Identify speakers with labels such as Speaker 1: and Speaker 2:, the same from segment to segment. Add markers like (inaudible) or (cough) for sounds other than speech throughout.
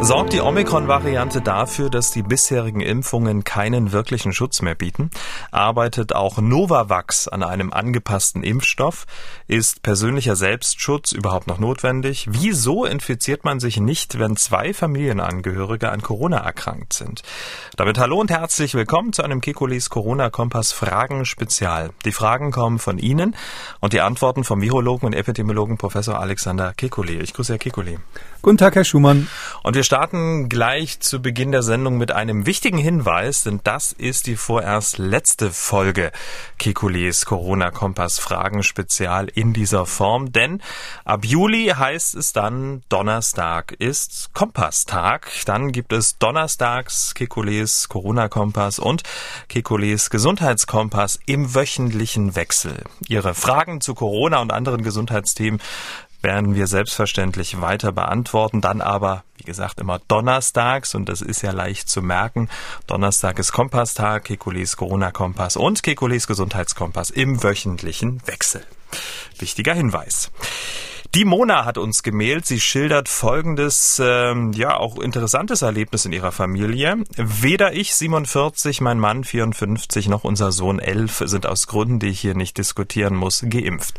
Speaker 1: Sorgt die Omikron-Variante dafür, dass die bisherigen Impfungen keinen wirklichen Schutz mehr bieten? Arbeitet auch Novavax an einem angepassten Impfstoff? Ist persönlicher Selbstschutz überhaupt noch notwendig? Wieso infiziert man sich nicht, wenn zwei Familienangehörige an Corona erkrankt sind? Damit hallo und herzlich willkommen zu einem Kekulis Corona-Kompass Fragen-Spezial. Die Fragen kommen von Ihnen und die Antworten vom Virologen und Epidemiologen Professor Alexander Kekulé. Ich grüße Herr Kekulé.
Speaker 2: Guten Tag, Herr Schumann.
Speaker 1: Und wir starten gleich zu Beginn der Sendung mit einem wichtigen Hinweis, denn das ist die vorerst letzte Folge Kekules Corona-Kompass Fragen Spezial in dieser Form, denn ab Juli heißt es dann Donnerstag ist Kompass-Tag. Dann gibt es donnerstags Kekules Corona-Kompass und Kekules Gesundheitskompass im wöchentlichen Wechsel. Ihre Fragen zu Corona und anderen Gesundheitsthemen werden wir selbstverständlich weiter beantworten. Dann aber, wie gesagt, immer donnerstags und das ist ja leicht zu merken. Donnerstag ist Kompasstag, Kekulis Corona-Kompass und Kekulis Gesundheitskompass im wöchentlichen Wechsel. Wichtiger Hinweis. Die Mona hat uns gemailt. Sie schildert folgendes, ähm, ja, auch interessantes Erlebnis in ihrer Familie. Weder ich, 47, mein Mann, 54, noch unser Sohn, 11, sind aus Gründen, die ich hier nicht diskutieren muss, geimpft.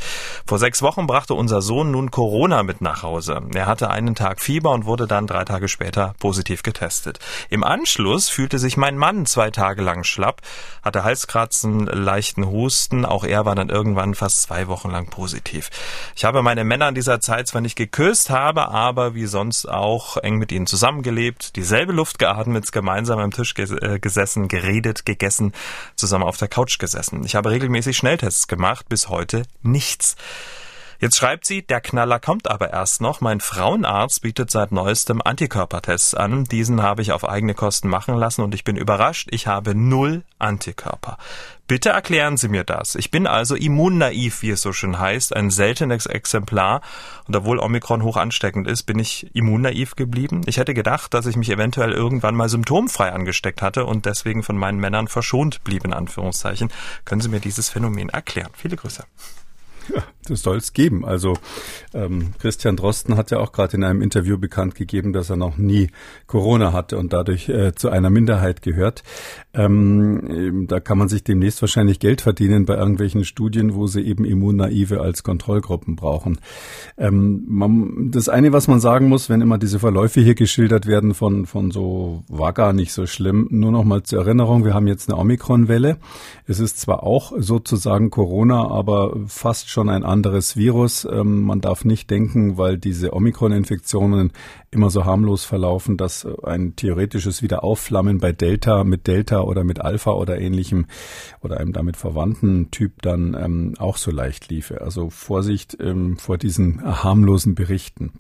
Speaker 1: Vor sechs Wochen brachte unser Sohn nun Corona mit nach Hause. Er hatte einen Tag Fieber und wurde dann drei Tage später positiv getestet. Im Anschluss fühlte sich mein Mann zwei Tage lang schlapp, hatte Halskratzen, leichten Husten. Auch er war dann irgendwann fast zwei Wochen lang positiv. Ich habe meine Männer dieser Zeit zwar nicht geküsst habe, aber wie sonst auch eng mit ihnen zusammengelebt, dieselbe Luft geatmet, gemeinsam am Tisch äh, gesessen, geredet, gegessen, zusammen auf der Couch gesessen. Ich habe regelmäßig Schnelltests gemacht, bis heute nichts. Jetzt schreibt sie, der Knaller kommt aber erst noch. Mein Frauenarzt bietet seit neuestem Antikörpertests an. Diesen habe ich auf eigene Kosten machen lassen und ich bin überrascht, ich habe null Antikörper. Bitte erklären Sie mir das. Ich bin also immunnaiv, wie es so schön heißt, ein seltenes Exemplar. Und obwohl Omikron hoch ansteckend ist, bin ich immunnaiv geblieben. Ich hätte gedacht, dass ich mich eventuell irgendwann mal symptomfrei angesteckt hatte und deswegen von meinen Männern verschont blieb, in Anführungszeichen. Können Sie mir dieses Phänomen erklären? Viele Grüße. (laughs)
Speaker 2: Das soll es geben. Also ähm, Christian Drosten hat ja auch gerade in einem Interview bekannt gegeben, dass er noch nie Corona hatte und dadurch äh, zu einer Minderheit gehört. Ähm, da kann man sich demnächst wahrscheinlich Geld verdienen bei irgendwelchen Studien, wo sie eben Immunnaive als Kontrollgruppen brauchen. Ähm, man, das eine, was man sagen muss, wenn immer diese Verläufe hier geschildert werden von, von so, war gar nicht so schlimm. Nur noch mal zur Erinnerung, wir haben jetzt eine Omikron-Welle. Es ist zwar auch sozusagen Corona, aber fast schon ein anderes Virus. Ähm, man darf nicht denken, weil diese Omikron-Infektionen immer so harmlos verlaufen, dass ein theoretisches Wiederaufflammen bei Delta mit Delta oder mit Alpha oder ähnlichem oder einem damit verwandten Typ dann ähm, auch so leicht liefe. Also Vorsicht ähm, vor diesen harmlosen Berichten.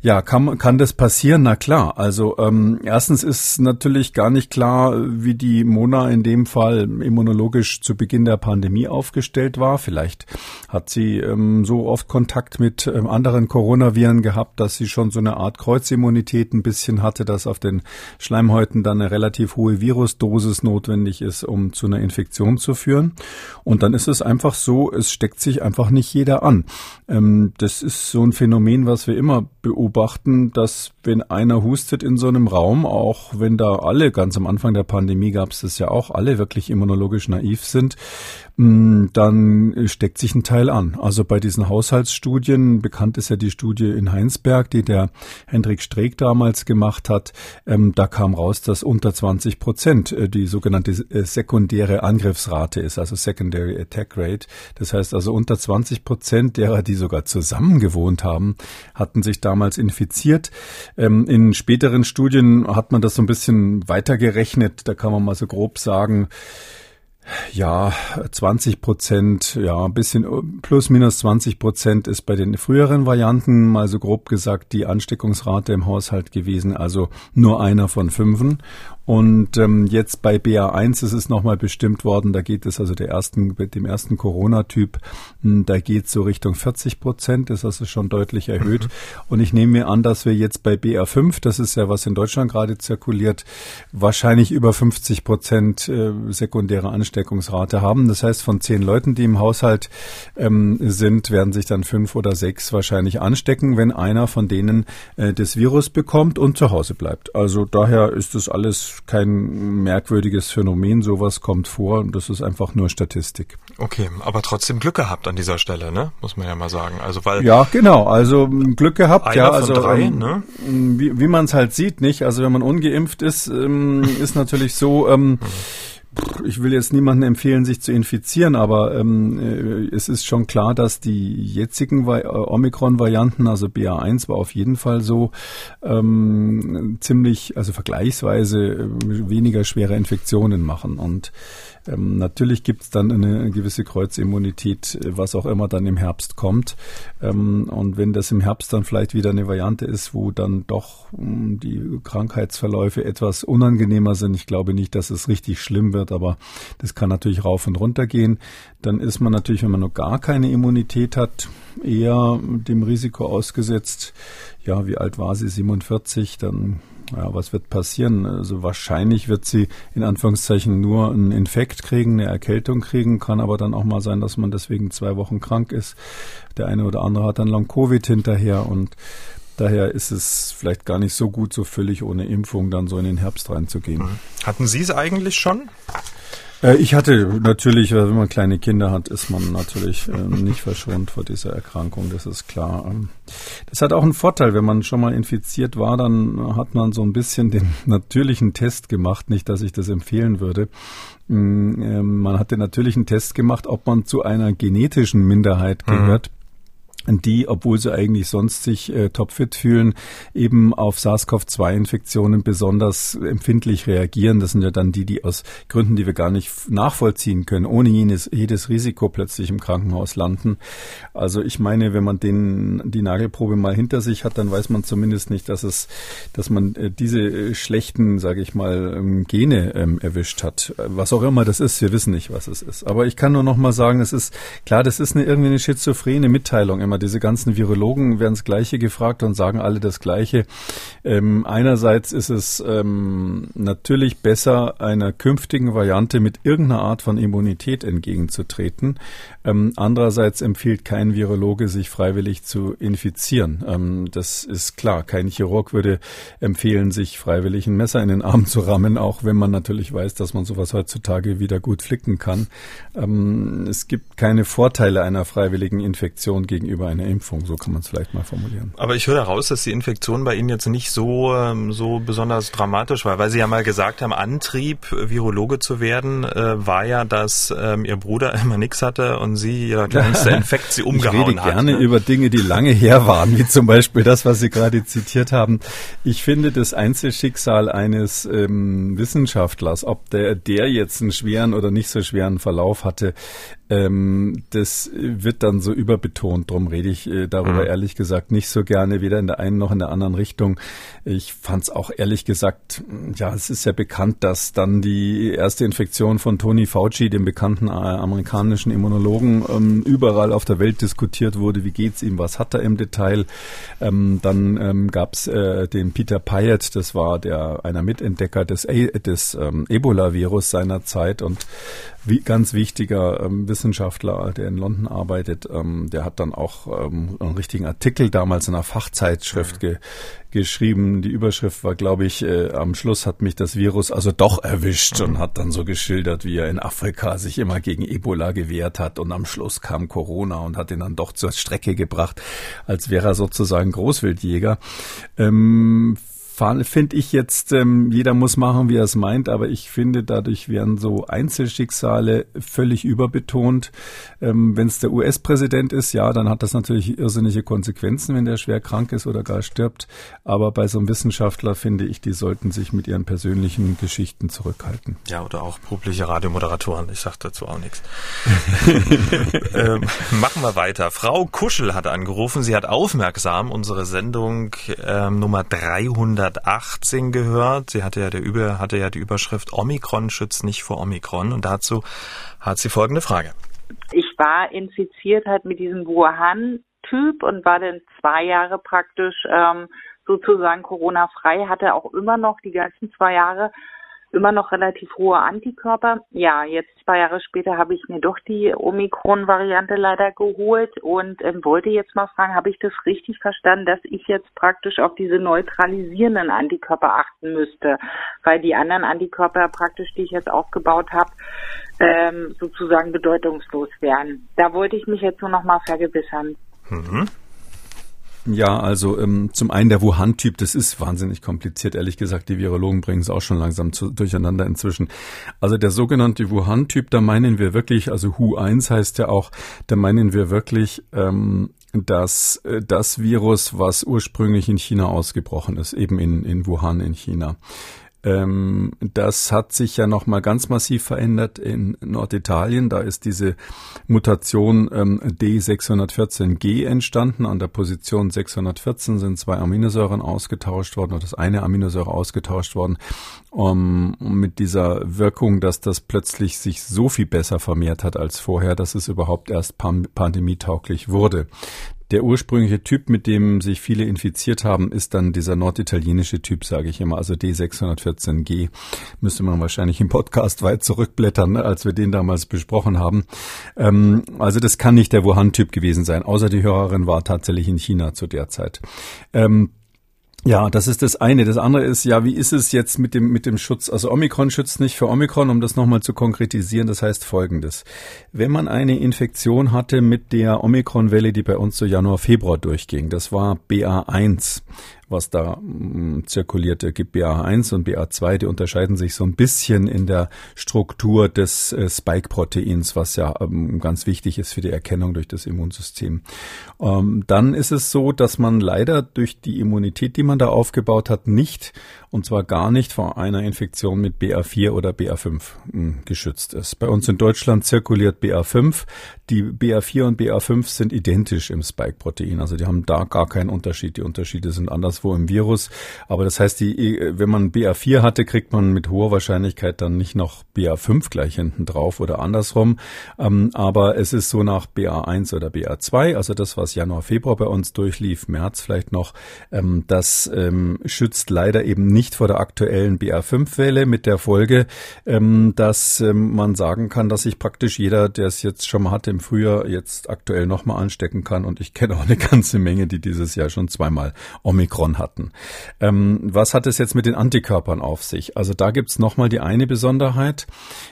Speaker 2: Ja, kann, kann das passieren? Na klar. Also ähm, erstens ist natürlich gar nicht klar, wie die Mona in dem Fall immunologisch zu Beginn der Pandemie aufgestellt war. Vielleicht hat sie ähm, so oft Kontakt mit ähm, anderen Coronaviren gehabt, dass sie schon so eine Art Kreuzimmunität ein bisschen hatte, dass auf den Schleimhäuten dann eine relativ hohe Virusdosis notwendig ist, um zu einer Infektion zu führen. Und dann ist es einfach so, es steckt sich einfach nicht jeder an. Ähm, das ist so ein Phänomen, was wir immer beobachten, dass wenn einer hustet in so einem Raum, auch wenn da alle, ganz am Anfang der Pandemie gab es das ja auch, alle wirklich immunologisch naiv sind, mm, dann steckt sich ein Teil an. Also bei diesen Haushaltsstudien, bekannt ist ja die Studie in Heinsberg, die der Hendrik Streeck damals gemacht hat, ähm, da kam raus, dass unter 20 Prozent äh, die sogenannte äh, sekundäre Angriffsrate ist, also Secondary Attack Rate. Das heißt also unter 20 Prozent derer, die sogar zusammen gewohnt haben, hatten sich damals infiziert. Ähm, in späteren Studien hat man das so ein bisschen weitergerechnet. Da kann man mal so grob sagen, ja, 20 Prozent, ja, ein bisschen plus minus 20 Prozent ist bei den früheren Varianten mal so grob gesagt die Ansteckungsrate im Haushalt gewesen, also nur einer von fünfen. Und ähm, jetzt bei BA1 ist es nochmal bestimmt worden, da geht es also der ersten, mit dem ersten Corona-Typ, hm, da geht es so Richtung 40 Prozent, ist also schon deutlich erhöht. Mhm. Und ich nehme mir an, dass wir jetzt bei BA5, das ist ja was in Deutschland gerade zirkuliert, wahrscheinlich über 50 Prozent äh, sekundäre Ansteckungsrate haben. Das heißt, von zehn Leuten, die im Haushalt ähm, sind, werden sich dann fünf oder sechs wahrscheinlich anstecken, wenn einer von denen äh, das Virus bekommt und zu Hause bleibt. Also daher ist das alles kein merkwürdiges Phänomen. Sowas kommt vor und das ist einfach nur Statistik.
Speaker 1: Okay, aber trotzdem Glück gehabt an dieser Stelle, ne? Muss man ja mal sagen. Also weil
Speaker 2: ja, genau. Also Glück gehabt, ja. Also drei, ähm, ne? wie, wie man es halt sieht, nicht. Also wenn man ungeimpft ist, ähm, ist natürlich so. Ähm, mhm ich will jetzt niemandem empfehlen, sich zu infizieren, aber ähm, äh, es ist schon klar, dass die jetzigen äh, Omikron-Varianten, also BA1 war auf jeden Fall so ähm, ziemlich, also vergleichsweise äh, weniger schwere Infektionen machen. Und ähm, natürlich gibt es dann eine gewisse Kreuzimmunität, was auch immer dann im Herbst kommt. Ähm, und wenn das im Herbst dann vielleicht wieder eine Variante ist, wo dann doch ähm, die Krankheitsverläufe etwas unangenehmer sind, ich glaube nicht, dass es richtig schlimm wird, aber das kann natürlich rauf und runter gehen, dann ist man natürlich, wenn man noch gar keine Immunität hat, eher dem Risiko ausgesetzt. Ja, wie alt war sie? 47, dann ja, was wird passieren? Also wahrscheinlich wird sie in Anführungszeichen nur einen Infekt kriegen, eine Erkältung kriegen, kann aber dann auch mal sein, dass man deswegen zwei Wochen krank ist. Der eine oder andere hat dann Long-Covid hinterher und Daher ist es vielleicht gar nicht so gut, so völlig ohne Impfung dann so in den Herbst reinzugehen.
Speaker 1: Hatten Sie es eigentlich schon?
Speaker 2: Äh, ich hatte natürlich, wenn man kleine Kinder hat, ist man natürlich äh, nicht verschont vor dieser Erkrankung, das ist klar. Ähm, das hat auch einen Vorteil, wenn man schon mal infiziert war, dann hat man so ein bisschen den (laughs) natürlichen Test gemacht, nicht, dass ich das empfehlen würde. Mm, ähm, man hat den natürlichen Test gemacht, ob man zu einer genetischen Minderheit mhm. gehört. Mhm die, obwohl sie eigentlich sonst sich äh, topfit fühlen, eben auf SARS-CoV-2-Infektionen besonders empfindlich reagieren. Das sind ja dann die, die aus Gründen, die wir gar nicht nachvollziehen können, ohne jedes, jedes Risiko plötzlich im Krankenhaus landen. Also ich meine, wenn man den, die Nagelprobe mal hinter sich hat, dann weiß man zumindest nicht, dass es, dass man äh, diese äh, schlechten, sage ich mal, ähm, Gene ähm, erwischt hat. Was auch immer das ist, wir wissen nicht, was es ist. Aber ich kann nur noch mal sagen, es ist klar, das ist eine irgendwie eine schizophrene Mitteilung immer diese ganzen Virologen werden das Gleiche gefragt und sagen alle das Gleiche. Ähm, einerseits ist es ähm, natürlich besser, einer künftigen Variante mit irgendeiner Art von Immunität entgegenzutreten. Ähm, andererseits empfiehlt kein Virologe, sich freiwillig zu infizieren. Ähm, das ist klar. Kein Chirurg würde empfehlen, sich freiwillig ein Messer in den Arm zu rammen, auch wenn man natürlich weiß, dass man sowas heutzutage wieder gut flicken kann. Ähm, es gibt keine Vorteile einer freiwilligen Infektion gegenüber einer Impfung. So kann man es vielleicht mal formulieren.
Speaker 1: Aber ich höre heraus, dass die Infektion bei Ihnen jetzt nicht so, ähm, so besonders dramatisch war, weil Sie ja mal gesagt haben, Antrieb, Virologe zu werden, äh, war ja, dass ähm, Ihr Bruder (laughs) immer nichts hatte und Sie, Ihr kleinster (laughs) Infekt, Sie umgehauen hat.
Speaker 2: Ich rede hat, gerne ne? über Dinge, die lange her waren, wie zum Beispiel das, was Sie gerade zitiert haben. Ich finde das Einzelschicksal eines ähm, Wissenschaftlers, ob der, der jetzt einen schweren oder nicht so schweren Verlauf hatte, ähm, das wird dann so überbetont. Drum rede ich äh, darüber mhm. ehrlich gesagt nicht so gerne, weder in der einen noch in der anderen Richtung. Ich fand es auch ehrlich gesagt, ja, es ist ja bekannt, dass dann die erste Infektion von Tony Fauci, dem bekannten äh, amerikanischen Immunologen, ähm, überall auf der Welt diskutiert wurde. Wie geht's ihm? Was hat er im Detail? Ähm, dann ähm, gab es äh, den Peter Pyatt, das war der einer Mitentdecker des, des ähm, Ebola-Virus seiner Zeit und wie, ganz wichtiger ähm, Wissenschaftler, der in London arbeitet, ähm, der hat dann auch ähm, einen richtigen Artikel damals in einer Fachzeitschrift mhm. ge geschrieben. Die Überschrift war, glaube ich, äh, am Schluss hat mich das Virus also doch erwischt mhm. und hat dann so geschildert, wie er in Afrika sich immer gegen Ebola gewehrt hat und am Schluss kam Corona und hat ihn dann doch zur Strecke gebracht, als wäre er sozusagen Großwildjäger. Ähm, finde ich jetzt, ähm, jeder muss machen, wie er es meint, aber ich finde, dadurch werden so Einzelschicksale völlig überbetont. Ähm, wenn es der US-Präsident ist, ja, dann hat das natürlich irrsinnige Konsequenzen, wenn der schwer krank ist oder gar stirbt. Aber bei so einem Wissenschaftler finde ich, die sollten sich mit ihren persönlichen Geschichten zurückhalten.
Speaker 1: Ja, oder auch publiche Radiomoderatoren. Ich sage dazu auch nichts. (laughs) ähm, machen wir weiter. Frau Kuschel hat angerufen. Sie hat aufmerksam unsere Sendung ähm, Nummer 300 218 gehört. Sie hatte ja, der Über, hatte ja die Überschrift Omikron schützt nicht vor Omikron. Und dazu hat sie folgende Frage.
Speaker 3: Ich war infiziert halt mit diesem Wuhan-Typ und war dann zwei Jahre praktisch ähm, sozusagen Corona-frei, hatte auch immer noch die ganzen zwei Jahre immer noch relativ hohe Antikörper. Ja, jetzt zwei Jahre später habe ich mir doch die Omikron-Variante leider geholt und ähm, wollte jetzt mal fragen, habe ich das richtig verstanden, dass ich jetzt praktisch auf diese neutralisierenden Antikörper achten müsste, weil die anderen Antikörper praktisch, die ich jetzt aufgebaut habe, ähm, sozusagen bedeutungslos wären. Da wollte ich mich jetzt nur noch mal vergewissern. Mhm.
Speaker 2: Ja, also ähm, zum einen der Wuhan-Typ, das ist wahnsinnig kompliziert, ehrlich gesagt. Die Virologen bringen es auch schon langsam zu, durcheinander inzwischen. Also der sogenannte Wuhan-Typ, da meinen wir wirklich, also Hu1 heißt ja auch, da meinen wir wirklich ähm, dass äh, das Virus, was ursprünglich in China ausgebrochen ist, eben in, in Wuhan in China. Ähm, das hat sich ja nochmal ganz massiv verändert in Norditalien. Da ist diese Mutation ähm, D614G entstanden. An der Position 614 sind zwei Aminosäuren ausgetauscht worden oder das eine Aminosäure ausgetauscht worden. Um, mit dieser Wirkung, dass das plötzlich sich so viel besser vermehrt hat als vorher, dass es überhaupt erst pandemietauglich wurde. Der ursprüngliche Typ, mit dem sich viele infiziert haben, ist dann dieser norditalienische Typ, sage ich immer, also D614G. Müsste man wahrscheinlich im Podcast weit zurückblättern, als wir den damals besprochen haben. Ähm, also das kann nicht der Wuhan-Typ gewesen sein, außer die Hörerin war tatsächlich in China zu der Zeit. Ähm, ja, das ist das eine. Das andere ist, ja, wie ist es jetzt mit dem, mit dem Schutz? Also Omikron schützt nicht für Omikron, um das nochmal zu konkretisieren. Das heißt folgendes. Wenn man eine Infektion hatte mit der Omikron-Welle, die bei uns so Januar, Februar durchging, das war BA1, was da mh, mm, zirkulierte, gibt BA1 und BA2, die unterscheiden sich so ein bisschen in der Struktur des äh, Spike-Proteins, was ja ähm, ganz wichtig ist für die Erkennung durch das Immunsystem. Ähm, dann ist es so, dass man leider durch die Immunität, die man da aufgebaut hat, nicht und zwar gar nicht vor einer Infektion mit BA4 oder BA5 mh, hm, geschützt ist. Bei uns in Deutschland zirkuliert BA5. Die BA4 und BA5 sind identisch im Spike-Protein, also die haben da gar keinen Unterschied. Die Unterschiede sind anderswo im Virus. Aber das heißt, die, wenn man BA4 hatte, kriegt man mit hoher Wahrscheinlichkeit dann nicht noch BA5 gleich hinten drauf oder andersrum. Ähm, aber es ist so nach BA1 oder BA2, also das, was Januar, Februar bei uns durchlief, März vielleicht noch, ähm, das ähm, schützt leider eben nicht nicht vor der aktuellen BA5-Welle mit der Folge, ähm, dass ähm, man sagen kann, dass sich praktisch jeder, der es jetzt schon mal hatte im Frühjahr, jetzt aktuell nochmal anstecken kann. Und ich kenne auch eine (laughs) ganze Menge, die dieses Jahr schon zweimal Omikron hatten. Ähm, was hat es jetzt mit den Antikörpern auf sich? Also da gibt's nochmal die eine Besonderheit.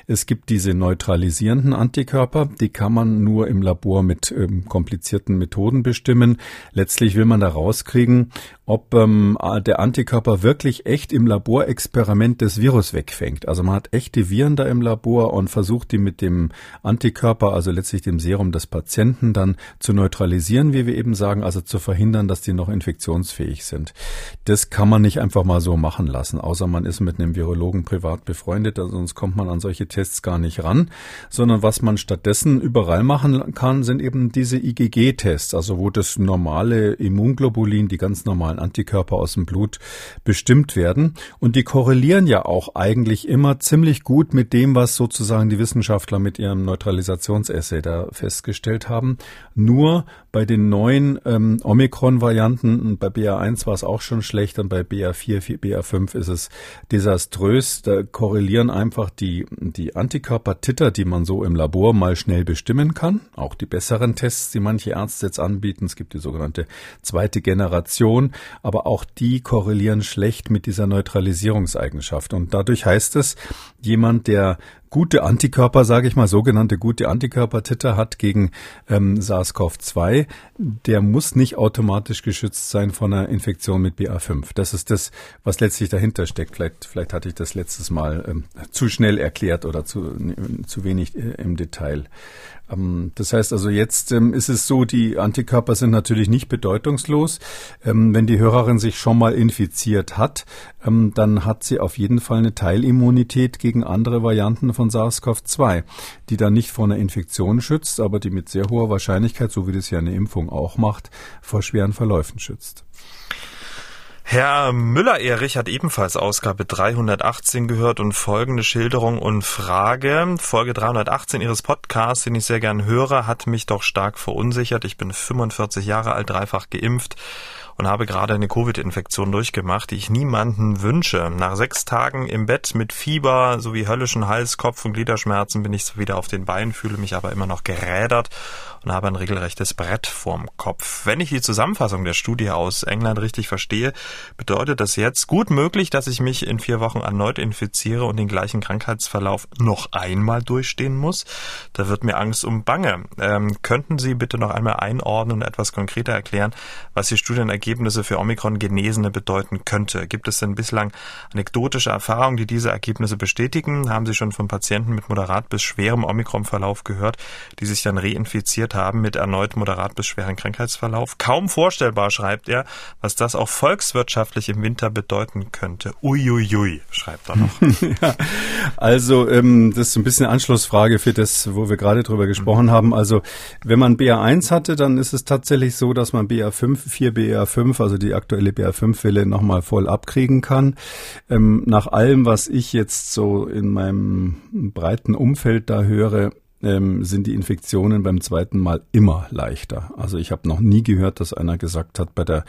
Speaker 2: Es gibt diese neutralisierenden Antikörper, die kann man nur im Labor mit ähm, komplizierten Methoden bestimmen. Letztlich will man da rauskriegen, ob ähm, der Antikörper wirklich echt im Laborexperiment des Virus wegfängt. Also man hat echte Viren da im Labor und versucht die mit dem Antikörper, also letztlich dem Serum des Patienten, dann zu neutralisieren, wie wir eben sagen, also zu verhindern, dass die noch infektionsfähig sind. Das kann man nicht einfach mal so machen lassen, außer man ist mit einem Virologen privat befreundet, also sonst kommt man an solche Tests gar nicht ran, sondern was man stattdessen überall machen kann, sind eben diese IgG-Tests, also wo das normale Immunglobulin, die ganz normalen normalen Antikörper aus dem Blut bestimmt werden. Und die korrelieren ja auch eigentlich immer ziemlich gut mit dem, was sozusagen die Wissenschaftler mit ihrem Neutralisationsessay da festgestellt haben. Nur bei den neuen ähm, Omikron-Varianten, bei BA1 war es auch schon schlecht und bei BA4, BA5 ist es desaströs. Da korrelieren einfach die, die Antikörpertitter, die man so im Labor mal schnell bestimmen kann. Auch die besseren Tests, die manche Ärzte jetzt anbieten. Es gibt die sogenannte zweite Generation aber auch die korrelieren schlecht mit dieser Neutralisierungseigenschaft. Und dadurch heißt es, jemand, der gute Antikörper, sage ich mal, sogenannte gute Antikörpertitter hat gegen ähm, SARS-CoV-2, der muss nicht automatisch geschützt sein von einer Infektion mit BA5. Das ist das, was letztlich dahinter steckt. Vielleicht, vielleicht hatte ich das letztes Mal ähm, zu schnell erklärt oder zu, zu wenig äh, im Detail. Ähm, das heißt also, jetzt ähm, ist es so, die Antikörper sind natürlich nicht bedeutungslos. Ähm, wenn die Hörerin sich schon mal infiziert hat, dann hat sie auf jeden Fall eine Teilimmunität gegen andere Varianten von SARS-CoV-2, die dann nicht vor einer Infektion schützt, aber die mit sehr hoher Wahrscheinlichkeit, so wie das ja eine Impfung auch macht, vor schweren Verläufen schützt.
Speaker 1: Herr Müller-Erich hat ebenfalls Ausgabe 318 gehört und folgende Schilderung und Frage. Folge 318 Ihres Podcasts, den ich sehr gern höre, hat mich doch stark verunsichert. Ich bin 45 Jahre alt, dreifach geimpft und habe gerade eine Covid-Infektion durchgemacht, die ich niemanden wünsche. Nach sechs Tagen im Bett mit Fieber sowie höllischen Hals-, Kopf- und Gliederschmerzen bin ich wieder auf den Beinen, fühle mich aber immer noch gerädert und habe ein regelrechtes Brett vorm Kopf. Wenn ich die Zusammenfassung der Studie aus England richtig verstehe, bedeutet das jetzt gut möglich, dass ich mich in vier Wochen erneut infiziere und den gleichen Krankheitsverlauf noch einmal durchstehen muss. Da wird mir Angst um Bange. Ähm, könnten Sie bitte noch einmal einordnen und etwas konkreter erklären, was die Studienergebnisse für Omikron-Genesene bedeuten könnte? Gibt es denn bislang anekdotische Erfahrungen, die diese Ergebnisse bestätigen? Haben Sie schon von Patienten mit moderat bis schwerem Omikron-Verlauf gehört, die sich dann reinfiziert haben mit erneut moderat bis schweren Krankheitsverlauf. Kaum vorstellbar, schreibt er, was das auch volkswirtschaftlich im Winter bedeuten könnte. Uiuiui, schreibt er noch. (laughs)
Speaker 2: ja, also ähm, das ist ein bisschen eine Anschlussfrage für das, wo wir gerade drüber gesprochen mhm. haben. Also wenn man BA1 hatte, dann ist es tatsächlich so, dass man BA5, 4 BA5, also die aktuelle BA5-Welle nochmal voll abkriegen kann. Ähm, nach allem, was ich jetzt so in meinem breiten Umfeld da höre, ähm, sind die Infektionen beim zweiten Mal immer leichter. Also ich habe noch nie gehört, dass einer gesagt hat, bei der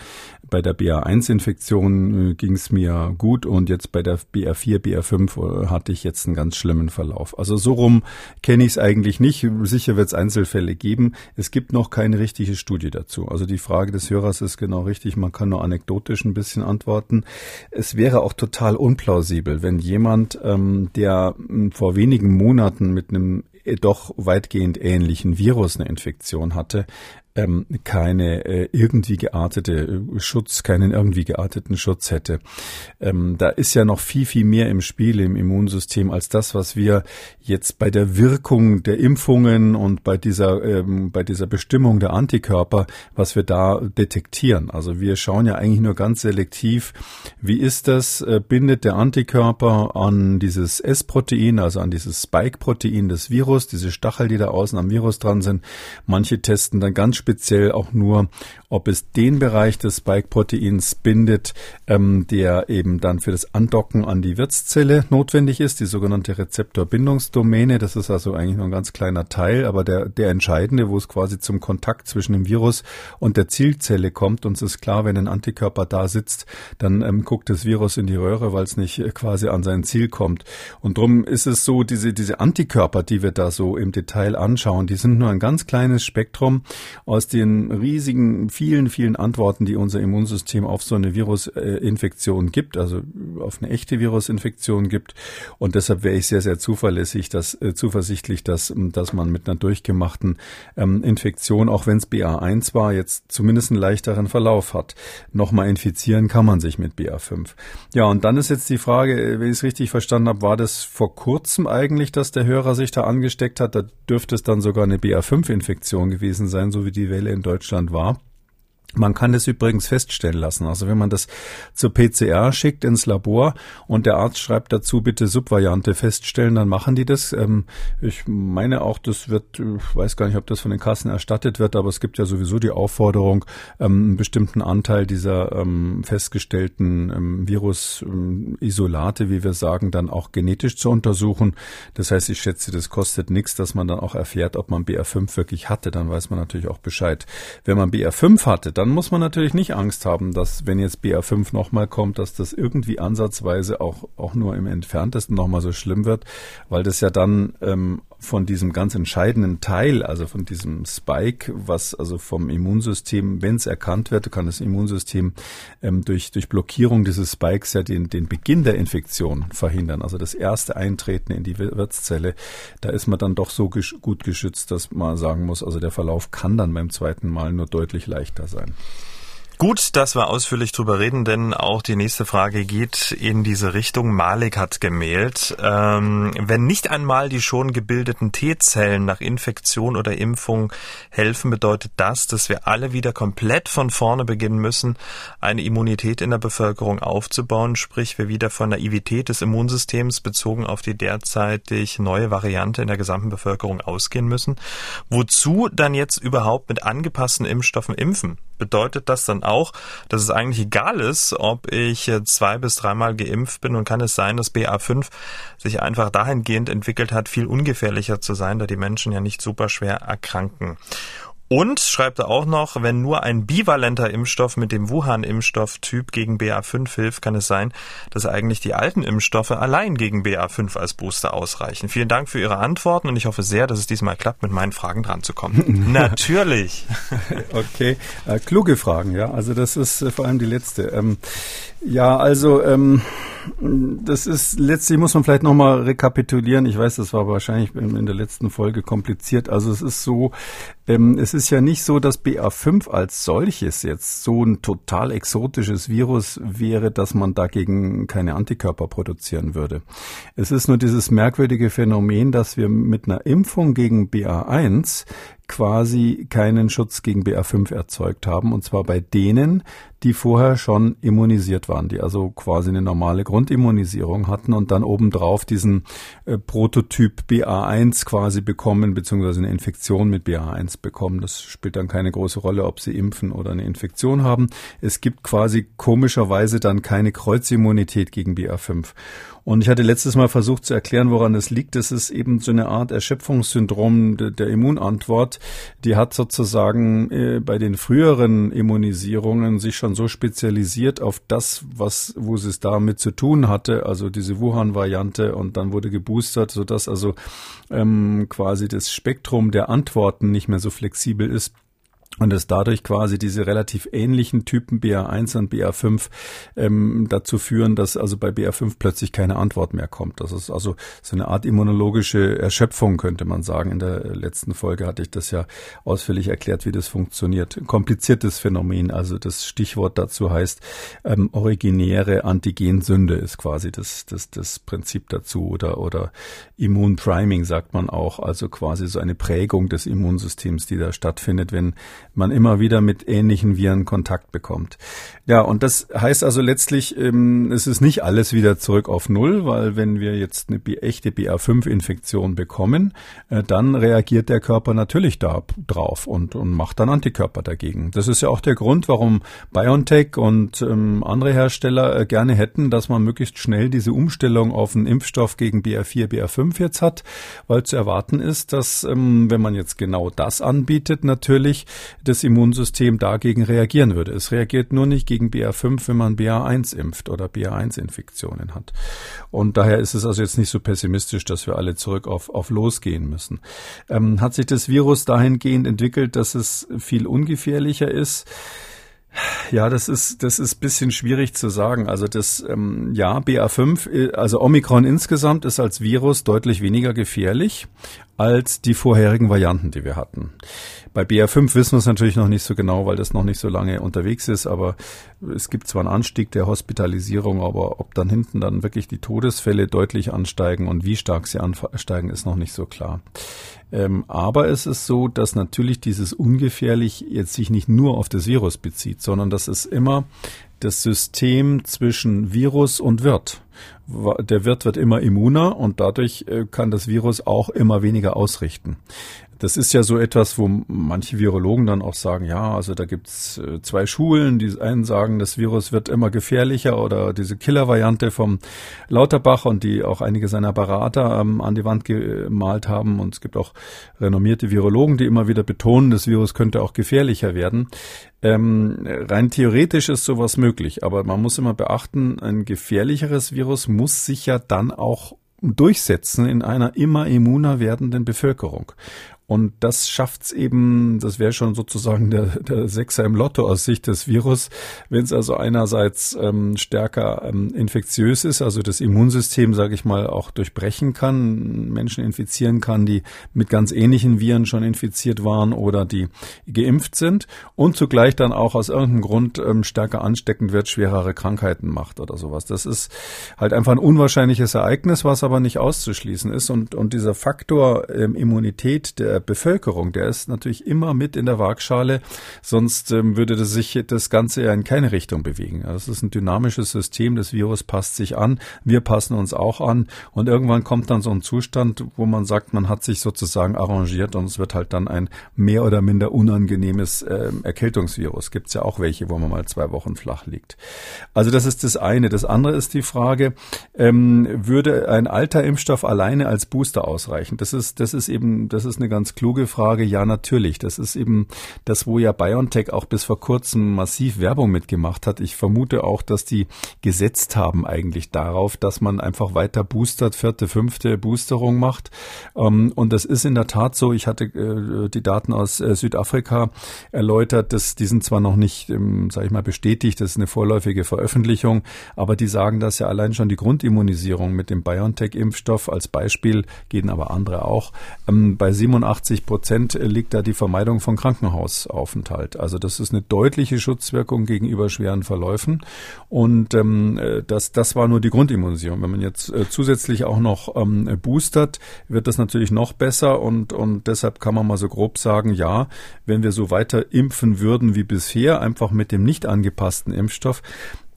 Speaker 2: bei der BA1-Infektion äh, ging es mir gut und jetzt bei der BA4, BA5 äh, hatte ich jetzt einen ganz schlimmen Verlauf. Also so rum kenne ich es eigentlich nicht. Sicher wird es Einzelfälle geben. Es gibt noch keine richtige Studie dazu. Also die Frage des Hörers ist genau richtig. Man kann nur anekdotisch ein bisschen antworten. Es wäre auch total unplausibel, wenn jemand, ähm, der vor wenigen Monaten mit einem doch weitgehend ähnlichen Virus eine Infektion hatte, ähm, keine äh, irgendwie geartete äh, Schutz, keinen irgendwie gearteten Schutz hätte. Ähm, da ist ja noch viel, viel mehr im Spiel im Immunsystem als das, was wir jetzt bei der Wirkung der Impfungen und bei dieser, ähm, bei dieser Bestimmung der Antikörper, was wir da detektieren. Also wir schauen ja eigentlich nur ganz selektiv, wie ist das, äh, bindet der Antikörper an dieses S-Protein, also an dieses Spike-Protein des Virus, diese Stachel, die da außen am Virus dran sind. Manche testen dann ganz speziell auch nur, ob es den Bereich des Spike-Proteins bindet, ähm, der eben dann für das Andocken an die Wirtszelle notwendig ist, die sogenannte Rezeptorbindungsdomäne. Das ist also eigentlich nur ein ganz kleiner Teil, aber der, der entscheidende, wo es quasi zum Kontakt zwischen dem Virus und der Zielzelle kommt. Und es ist klar, wenn ein Antikörper da sitzt, dann ähm, guckt das Virus in die Röhre, weil es nicht äh, quasi an sein Ziel kommt. Und darum ist es so, diese, diese Antikörper, die wir da so im Detail anschauen, die sind nur ein ganz kleines Spektrum aus den riesigen, vielen, vielen Antworten, die unser Immunsystem auf so eine Virusinfektion gibt, also auf eine echte Virusinfektion gibt. Und deshalb wäre ich sehr, sehr zuverlässig, dass, äh, zuversichtlich, dass, dass man mit einer durchgemachten ähm, Infektion, auch wenn es BA1 war, jetzt zumindest einen leichteren Verlauf hat. Nochmal infizieren kann man sich mit BA5. Ja, und dann ist jetzt die Frage, äh, wenn ich es richtig verstanden habe, war das vor kurzem eigentlich, dass der Hörer sich da angesteckt hat? Da dürfte es dann sogar eine BA5-Infektion gewesen sein, so wie die Welle in Deutschland war. Man kann das übrigens feststellen lassen. Also wenn man das zur PCR schickt ins Labor und der Arzt schreibt dazu bitte Subvariante feststellen, dann machen die das. Ähm, ich meine auch, das wird, ich weiß gar nicht, ob das von den Kassen erstattet wird, aber es gibt ja sowieso die Aufforderung, ähm, einen bestimmten Anteil dieser ähm, festgestellten Virusisolate, wie wir sagen, dann auch genetisch zu untersuchen. Das heißt, ich schätze, das kostet nichts, dass man dann auch erfährt, ob man BR5 wirklich hatte. Dann weiß man natürlich auch Bescheid. Wenn man BR5 hatte, dann muss man natürlich nicht Angst haben, dass wenn jetzt BA5 nochmal kommt, dass das irgendwie ansatzweise auch, auch nur im entferntesten nochmal so schlimm wird, weil das ja dann ähm, von diesem ganz entscheidenden Teil, also von diesem Spike, was also vom Immunsystem, wenn es erkannt wird, kann das Immunsystem ähm, durch, durch Blockierung dieses Spikes ja den, den Beginn der Infektion verhindern. Also das erste Eintreten in die Wirtszelle, da ist man dann doch so gesch gut geschützt, dass man sagen muss, also der Verlauf kann dann beim zweiten Mal nur deutlich leichter sein.
Speaker 1: Gut, dass wir ausführlich drüber reden, denn auch die nächste Frage geht in diese Richtung. Malik hat gemeldet, ähm, wenn nicht einmal die schon gebildeten T-Zellen nach Infektion oder Impfung helfen, bedeutet das, dass wir alle wieder komplett von vorne beginnen müssen, eine Immunität in der Bevölkerung aufzubauen, sprich wir wieder von Naivität des Immunsystems bezogen auf die derzeitig neue Variante in der gesamten Bevölkerung ausgehen müssen. Wozu dann jetzt überhaupt mit angepassten Impfstoffen impfen? Bedeutet das dann auch, dass es eigentlich egal ist, ob ich zwei bis dreimal geimpft bin und kann es sein, dass BA5 sich einfach dahingehend entwickelt hat, viel ungefährlicher zu sein, da die Menschen ja nicht super schwer erkranken. Und schreibt er auch noch, wenn nur ein bivalenter Impfstoff mit dem Wuhan-Impfstofftyp gegen BA5 hilft, kann es sein, dass eigentlich die alten Impfstoffe allein gegen BA5 als Booster ausreichen. Vielen Dank für Ihre Antworten und ich hoffe sehr, dass es diesmal klappt, mit meinen Fragen dran zu kommen. (laughs) Natürlich. (laughs)
Speaker 2: okay, äh, kluge Fragen, ja. Also das ist äh, vor allem die letzte. Ähm, ja, also ähm, das ist letztlich muss man vielleicht nochmal rekapitulieren. Ich weiß, das war wahrscheinlich in der letzten Folge kompliziert. Also es ist so, ähm, es ist ja nicht so, dass BA5 als solches jetzt so ein total exotisches Virus wäre, dass man dagegen keine Antikörper produzieren würde. Es ist nur dieses merkwürdige Phänomen, dass wir mit einer Impfung gegen BA1 quasi keinen Schutz gegen BA5 erzeugt haben, und zwar bei denen, die vorher schon immunisiert waren, die also quasi eine normale Grundimmunisierung hatten und dann obendrauf diesen äh, Prototyp BA1 quasi bekommen, beziehungsweise eine Infektion mit BA1 bekommen. Das spielt dann keine große Rolle, ob sie impfen oder eine Infektion haben. Es gibt quasi komischerweise dann keine Kreuzimmunität gegen BA5. Und ich hatte letztes Mal versucht zu erklären, woran das liegt. Das ist eben so eine Art Erschöpfungssyndrom de, der Immunantwort. Die hat sozusagen äh, bei den früheren Immunisierungen sich schon so spezialisiert auf das, was, wo sie es damit zu tun hatte, also diese Wuhan-Variante und dann wurde geboostert, sodass also ähm, quasi das Spektrum der Antworten nicht mehr so flexibel ist und es dadurch quasi diese relativ ähnlichen Typen BA1 und BA5 ähm, dazu führen, dass also bei BA5 plötzlich keine Antwort mehr kommt. Das ist also so eine Art immunologische Erschöpfung, könnte man sagen. In der letzten Folge hatte ich das ja ausführlich erklärt, wie das funktioniert. Kompliziertes Phänomen. Also das Stichwort dazu heißt ähm, originäre Antigensünde ist quasi das, das, das Prinzip dazu oder, oder Immunpriming sagt man auch. Also quasi so eine Prägung des Immunsystems, die da stattfindet, wenn man immer wieder mit ähnlichen Viren Kontakt bekommt. Ja, und das heißt also letztlich, ähm, es ist nicht alles wieder zurück auf Null, weil wenn wir jetzt eine echte BA5-Infektion bekommen, äh, dann reagiert der Körper natürlich da drauf und, und macht dann Antikörper dagegen. Das ist ja auch der Grund, warum BioNTech und ähm, andere Hersteller äh, gerne hätten, dass man möglichst schnell diese Umstellung auf einen Impfstoff gegen BA4, BA5 jetzt hat, weil zu erwarten ist, dass ähm, wenn man jetzt genau das anbietet, natürlich das Immunsystem dagegen reagieren würde. Es reagiert nur nicht gegen BA5, wenn man BA1 impft oder BA1-Infektionen hat. Und daher ist es also jetzt nicht so pessimistisch, dass wir alle zurück auf, auf losgehen müssen. Ähm, hat sich das Virus dahingehend entwickelt, dass es viel ungefährlicher ist? Ja, das ist das ist bisschen schwierig zu sagen. Also das ähm, ja BA5, äh, also Omikron insgesamt ist als Virus deutlich weniger gefährlich als die vorherigen Varianten, die wir hatten. Bei BR5 wissen wir es natürlich noch nicht so genau, weil das noch nicht so lange unterwegs ist, aber es gibt zwar einen Anstieg der Hospitalisierung, aber ob dann hinten dann wirklich die Todesfälle deutlich ansteigen und wie stark sie ansteigen, ist noch nicht so klar. Ähm, aber es ist so, dass natürlich dieses ungefährlich jetzt sich nicht nur auf das Virus bezieht, sondern dass es immer das System zwischen Virus und Wirt. Der Wirt wird immer immuner und dadurch äh, kann das Virus auch immer weniger ausrichten. Das ist ja so etwas, wo manche Virologen dann auch sagen, ja, also da gibt's äh, zwei Schulen. Die einen sagen, das Virus wird immer gefährlicher oder diese Killer-Variante vom Lauterbach und die auch einige seiner Berater ähm, an die Wand gemalt haben. Und es gibt auch renommierte Virologen, die immer wieder betonen, das Virus könnte auch gefährlicher werden. Ähm, rein theoretisch ist sowas möglich, aber man muss immer beachten, ein gefährlicheres Virus muss sich ja dann auch durchsetzen in einer immer immuner werdenden Bevölkerung. Und das schafft's eben, das wäre schon sozusagen der, der Sechser im Lotto aus Sicht des Virus, wenn es also einerseits ähm, stärker ähm, infektiös ist, also das Immunsystem, sage ich mal, auch durchbrechen kann, Menschen infizieren kann, die mit ganz ähnlichen Viren schon infiziert waren oder die geimpft sind und zugleich dann auch aus irgendeinem Grund ähm, stärker ansteckend wird, schwerere Krankheiten macht oder sowas. Das ist halt einfach ein unwahrscheinliches Ereignis, was aber nicht auszuschließen ist. Und, und dieser Faktor ähm, Immunität, der der Bevölkerung, der ist natürlich immer mit in der Waagschale, sonst ähm, würde das sich das Ganze ja in keine Richtung bewegen. Also das ist ein dynamisches System, das Virus passt sich an, wir passen uns auch an und irgendwann kommt dann so ein Zustand, wo man sagt, man hat sich sozusagen arrangiert und es wird halt dann ein mehr oder minder unangenehmes äh, Erkältungsvirus. Gibt es ja auch welche, wo man mal zwei Wochen flach liegt. Also das ist das eine. Das andere ist die Frage, ähm, würde ein alter Impfstoff alleine als Booster ausreichen? Das ist, das ist eben, das ist eine ganz kluge Frage. Ja, natürlich. Das ist eben das, wo ja BioNTech auch bis vor kurzem massiv Werbung mitgemacht hat. Ich vermute auch, dass die gesetzt haben eigentlich darauf, dass man einfach weiter boostert, vierte, fünfte Boosterung macht. Ähm, und das ist in der Tat so. Ich hatte äh, die Daten aus äh, Südafrika erläutert, dass die sind zwar noch nicht, ähm, sage ich mal, bestätigt, das ist eine vorläufige Veröffentlichung, aber die sagen, dass ja allein schon die Grundimmunisierung mit dem BioNTech-Impfstoff als Beispiel, gehen aber andere auch, ähm, bei 87 Prozent liegt da die Vermeidung von Krankenhausaufenthalt. Also das ist eine deutliche Schutzwirkung gegenüber schweren Verläufen und ähm, äh, das, das war nur die Grundimmunisierung. Wenn man jetzt äh, zusätzlich auch noch ähm, boostert, wird das natürlich noch besser und, und deshalb kann man mal so grob sagen, ja, wenn wir so weiter impfen würden wie bisher, einfach mit dem nicht angepassten Impfstoff,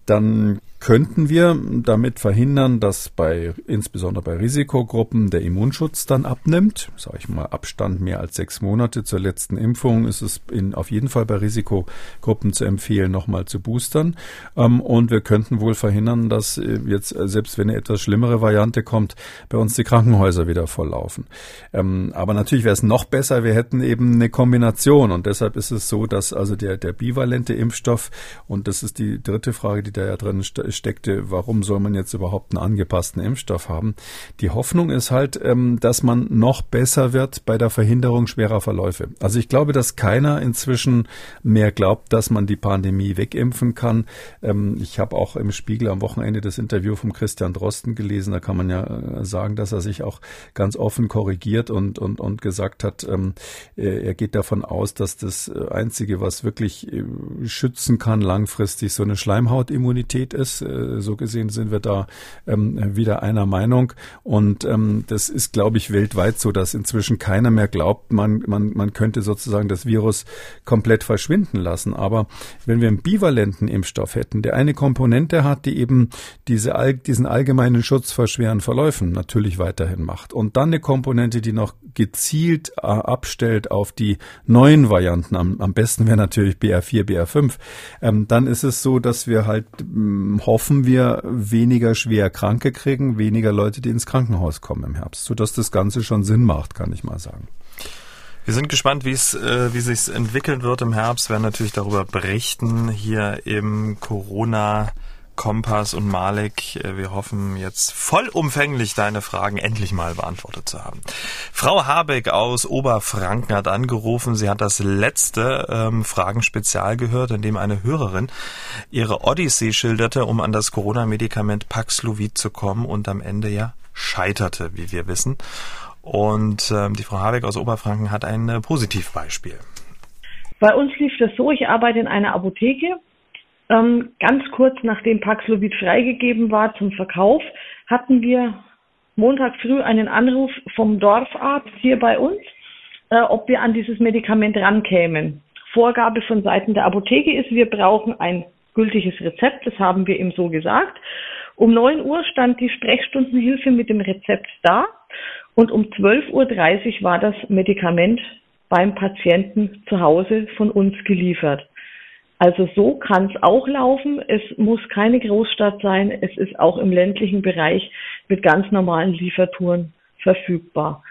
Speaker 2: dann könnten wir damit verhindern, dass bei insbesondere bei Risikogruppen der Immunschutz dann abnimmt. Sage ich mal, Abstand mehr als sechs Monate zur letzten Impfung ist es in, auf jeden Fall bei Risikogruppen zu empfehlen, nochmal zu boostern. Ähm, und wir könnten wohl verhindern, dass äh, jetzt, äh, selbst wenn eine etwas schlimmere Variante kommt, bei uns die Krankenhäuser wieder volllaufen. Ähm, aber natürlich wäre es noch besser, wir hätten eben eine Kombination. Und deshalb ist es so, dass also der, der bivalente Impfstoff, und das ist die dritte Frage, die da ja drin steht, steckte, warum soll man jetzt überhaupt einen angepassten Impfstoff haben? Die Hoffnung ist halt, ähm, dass man noch besser wird bei der Verhinderung schwerer Verläufe. Also ich glaube, dass keiner inzwischen mehr glaubt, dass man die Pandemie wegimpfen kann. Ähm, ich habe auch im Spiegel am Wochenende das Interview von Christian Drosten gelesen. Da kann man ja äh, sagen, dass er sich auch ganz offen korrigiert und, und, und gesagt hat, ähm, er geht davon aus, dass das äh, Einzige, was wirklich äh, schützen kann langfristig, so eine Schleimhautimmunität ist äh, so gesehen sind wir da ähm, wieder einer Meinung. Und ähm, das ist, glaube ich, weltweit so, dass inzwischen keiner mehr glaubt, man, man, man könnte sozusagen das Virus komplett verschwinden lassen. Aber wenn wir einen bivalenten Impfstoff hätten, der eine Komponente hat, die eben diese, diesen allgemeinen Schutz vor schweren Verläufen natürlich weiterhin macht. Und dann eine Komponente, die noch gezielt äh, abstellt auf die neuen Varianten. Am, am besten wäre natürlich BR4, BR5. Ähm, dann ist es so, dass wir halt ähm, hoffen wir, weniger schwer Kranke kriegen, weniger Leute, die ins Krankenhaus kommen im Herbst, sodass das Ganze schon Sinn macht, kann ich mal sagen.
Speaker 1: Wir sind gespannt, wie es, äh, wie sich entwickeln wird im Herbst. Wir werden natürlich darüber berichten hier im Corona Kompass und Malik. Äh, wir hoffen jetzt vollumfänglich deine Fragen endlich mal beantwortet zu haben. Frau Habeck aus Oberfranken hat angerufen. Sie hat das letzte ähm, Fragenspezial gehört, in dem eine Hörerin ihre Odyssee schilderte, um an das Corona-Medikament Paxlovid zu kommen und am Ende ja scheiterte, wie wir wissen. Und ähm, die Frau Habeck aus Oberfranken hat ein äh, Positivbeispiel.
Speaker 4: Bei uns lief das so, ich arbeite in einer Apotheke ähm, ganz kurz nachdem Paxlovid freigegeben war zum Verkauf, hatten wir Montag früh einen Anruf vom Dorfarzt hier bei uns, äh, ob wir an dieses Medikament rankämen. Vorgabe von Seiten der Apotheke ist, wir brauchen ein gültiges Rezept, das haben wir ihm so gesagt. Um 9 Uhr stand die Sprechstundenhilfe mit dem Rezept da und um 12.30 Uhr war das Medikament beim Patienten zu Hause von uns geliefert. Also so kann es auch laufen. Es muss keine Großstadt sein. Es ist auch im ländlichen Bereich mit ganz normalen Liefertouren verfügbar.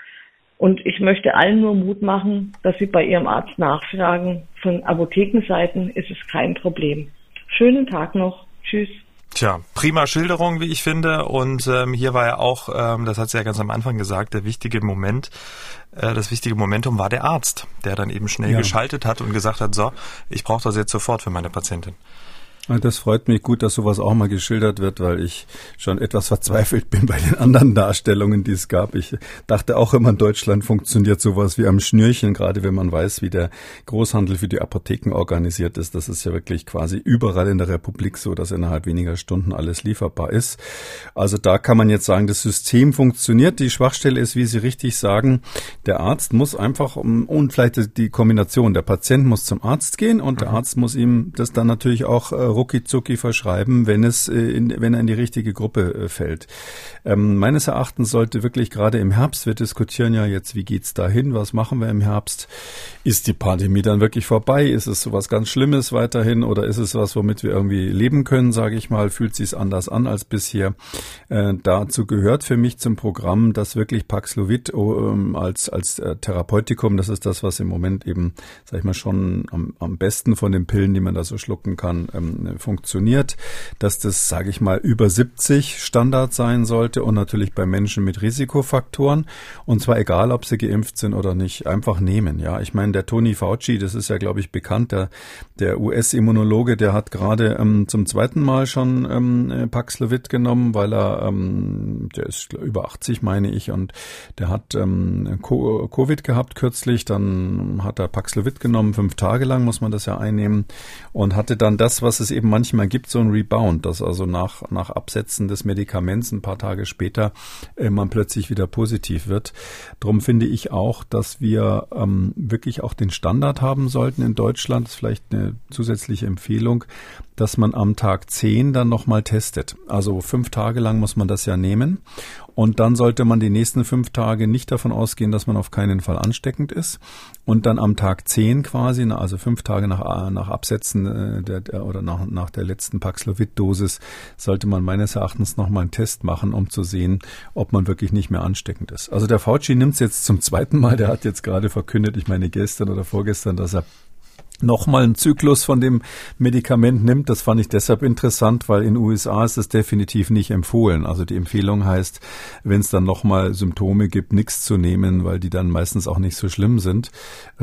Speaker 4: Und ich möchte allen nur Mut machen, dass sie bei ihrem Arzt nachfragen. Von Apothekenseiten ist es kein Problem. Schönen Tag noch. Tschüss.
Speaker 1: Tja, prima Schilderung, wie ich finde. Und ähm, hier war ja auch, ähm, das hat sie ja ganz am Anfang gesagt, der wichtige Moment, äh, das wichtige Momentum war der Arzt, der dann eben schnell ja. geschaltet hat und gesagt hat, so, ich brauche das jetzt sofort für meine Patientin.
Speaker 2: Das freut mich gut, dass sowas auch mal geschildert wird, weil ich schon etwas verzweifelt bin bei den anderen Darstellungen, die es gab. Ich dachte auch immer, in Deutschland funktioniert sowas wie am Schnürchen, gerade wenn man weiß, wie der Großhandel für die Apotheken organisiert ist. Das ist ja wirklich quasi überall in der Republik so, dass innerhalb weniger Stunden alles lieferbar ist. Also da kann man jetzt sagen, das System funktioniert. Die Schwachstelle ist, wie Sie richtig sagen, der Arzt muss einfach, und vielleicht die Kombination, der Patient muss zum Arzt gehen und der mhm. Arzt muss ihm das dann natürlich auch äh, rucki zucki verschreiben, wenn es äh, in, wenn er in die richtige Gruppe äh, fällt. Ähm, meines Erachtens sollte wirklich gerade im Herbst, wir diskutieren ja jetzt, wie geht's dahin, was machen wir im Herbst? Ist die Pandemie dann wirklich vorbei? Ist es so was ganz Schlimmes weiterhin oder ist es was, womit wir irgendwie leben können, sage ich mal? Fühlt sich anders an als bisher? Äh, dazu gehört für mich zum Programm, dass wirklich Paxlovid ähm, als als äh, Therapeutikum, das ist das, was im Moment eben, sag ich mal, schon am, am besten von den Pillen, die man da so schlucken kann, ähm, funktioniert, dass das, sage ich mal, über 70 Standard sein sollte und natürlich bei Menschen mit Risikofaktoren. Und zwar egal, ob sie geimpft sind oder nicht, einfach nehmen. Ja, ich meine, der Tony Fauci, das ist ja, glaube ich, bekannt, der, der US-Immunologe, der hat gerade ähm, zum zweiten Mal schon ähm, Paxlovid genommen, weil er, ähm, der ist über 80, meine ich, und der hat ähm, Covid gehabt kürzlich, dann hat er Paxlovid genommen, fünf Tage lang muss man das ja einnehmen und hatte dann das, was es eben manchmal gibt, so ein Rebound, dass also nach, nach Absetzen des Medikaments ein paar Tage später äh, man plötzlich wieder positiv wird. Darum finde ich auch, dass wir ähm, wirklich auch den Standard haben sollten in Deutschland. Das ist vielleicht eine zusätzliche Empfehlung, dass man am Tag 10 dann nochmal testet. Also fünf Tage lang muss man das ja nehmen. Und dann sollte man die nächsten fünf Tage nicht davon ausgehen, dass man auf keinen Fall ansteckend ist. Und dann am Tag 10 quasi, also fünf Tage nach, nach Absetzen äh, der, der, oder nach, nach der letzten Paxlovid-Dosis, sollte man meines Erachtens nochmal einen Test machen, um zu sehen, ob man wirklich nicht mehr ansteckend ist. Also der Fauci nimmt es jetzt zum zweiten Mal. Der hat jetzt gerade verkündet, ich meine gestern oder vorgestern, dass er nochmal einen Zyklus von dem Medikament nimmt. Das fand ich deshalb interessant, weil in USA ist es definitiv nicht empfohlen. Also die Empfehlung heißt, wenn es dann nochmal Symptome gibt, nichts zu nehmen, weil die dann meistens auch nicht so schlimm sind.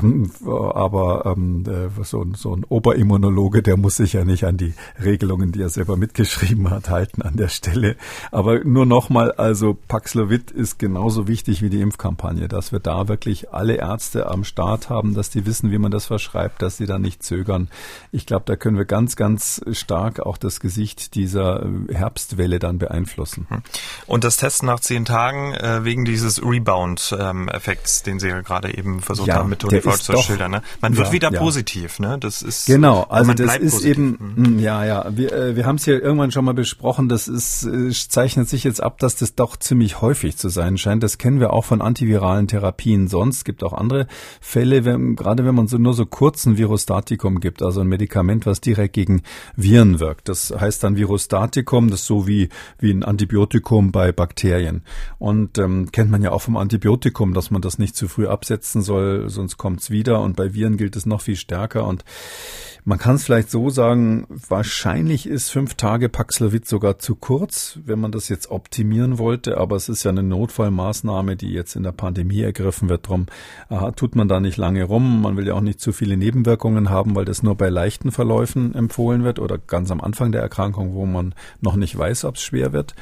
Speaker 2: Ähm, aber ähm, äh, so, so ein Oberimmunologe, der muss sich ja nicht an die Regelungen, die er selber mitgeschrieben hat, halten an der Stelle. Aber nur nochmal, also Paxlovid ist genauso wichtig wie die Impfkampagne, dass wir da wirklich alle Ärzte am Start haben, dass die wissen, wie man das verschreibt, dass sie sie da nicht zögern. Ich glaube, da können wir ganz, ganz stark auch das Gesicht dieser äh, Herbstwelle dann beeinflussen. Hm.
Speaker 1: Und das Testen nach zehn Tagen äh, wegen dieses Rebound-Effekts, den Sie ja gerade eben versucht ja, haben mit Tony Ford zu schildern. Ne? Man wird ja, wieder ja. positiv, ne? Das ist
Speaker 2: genau. Also das ist positiv. eben mhm. Hm, ja, ja. Wir, äh, wir haben es hier irgendwann schon mal besprochen. Das ist äh, zeichnet sich jetzt ab, dass das doch ziemlich häufig zu sein scheint. Das kennen wir auch von antiviralen Therapien. Sonst gibt auch andere Fälle, wenn, gerade wenn man so nur so kurzen Virus Virostatikum gibt, also ein Medikament, was direkt gegen Viren wirkt. Das heißt dann Virostatikum, das ist so wie, wie ein Antibiotikum bei Bakterien. Und ähm, kennt man ja auch vom Antibiotikum, dass man das nicht zu früh absetzen soll, sonst kommt es wieder. Und bei Viren gilt es noch viel stärker. Und man kann es vielleicht so sagen, wahrscheinlich ist fünf Tage Paxlovid sogar zu kurz, wenn man das jetzt optimieren wollte, aber es ist ja eine Notfallmaßnahme, die jetzt in der Pandemie ergriffen wird. Darum aha, tut man da nicht lange rum. Man will ja auch nicht zu viele Nebenwirkungen haben, weil das nur bei leichten Verläufen empfohlen wird oder ganz am Anfang der Erkrankung, wo man noch nicht weiß, ob es schwer wird.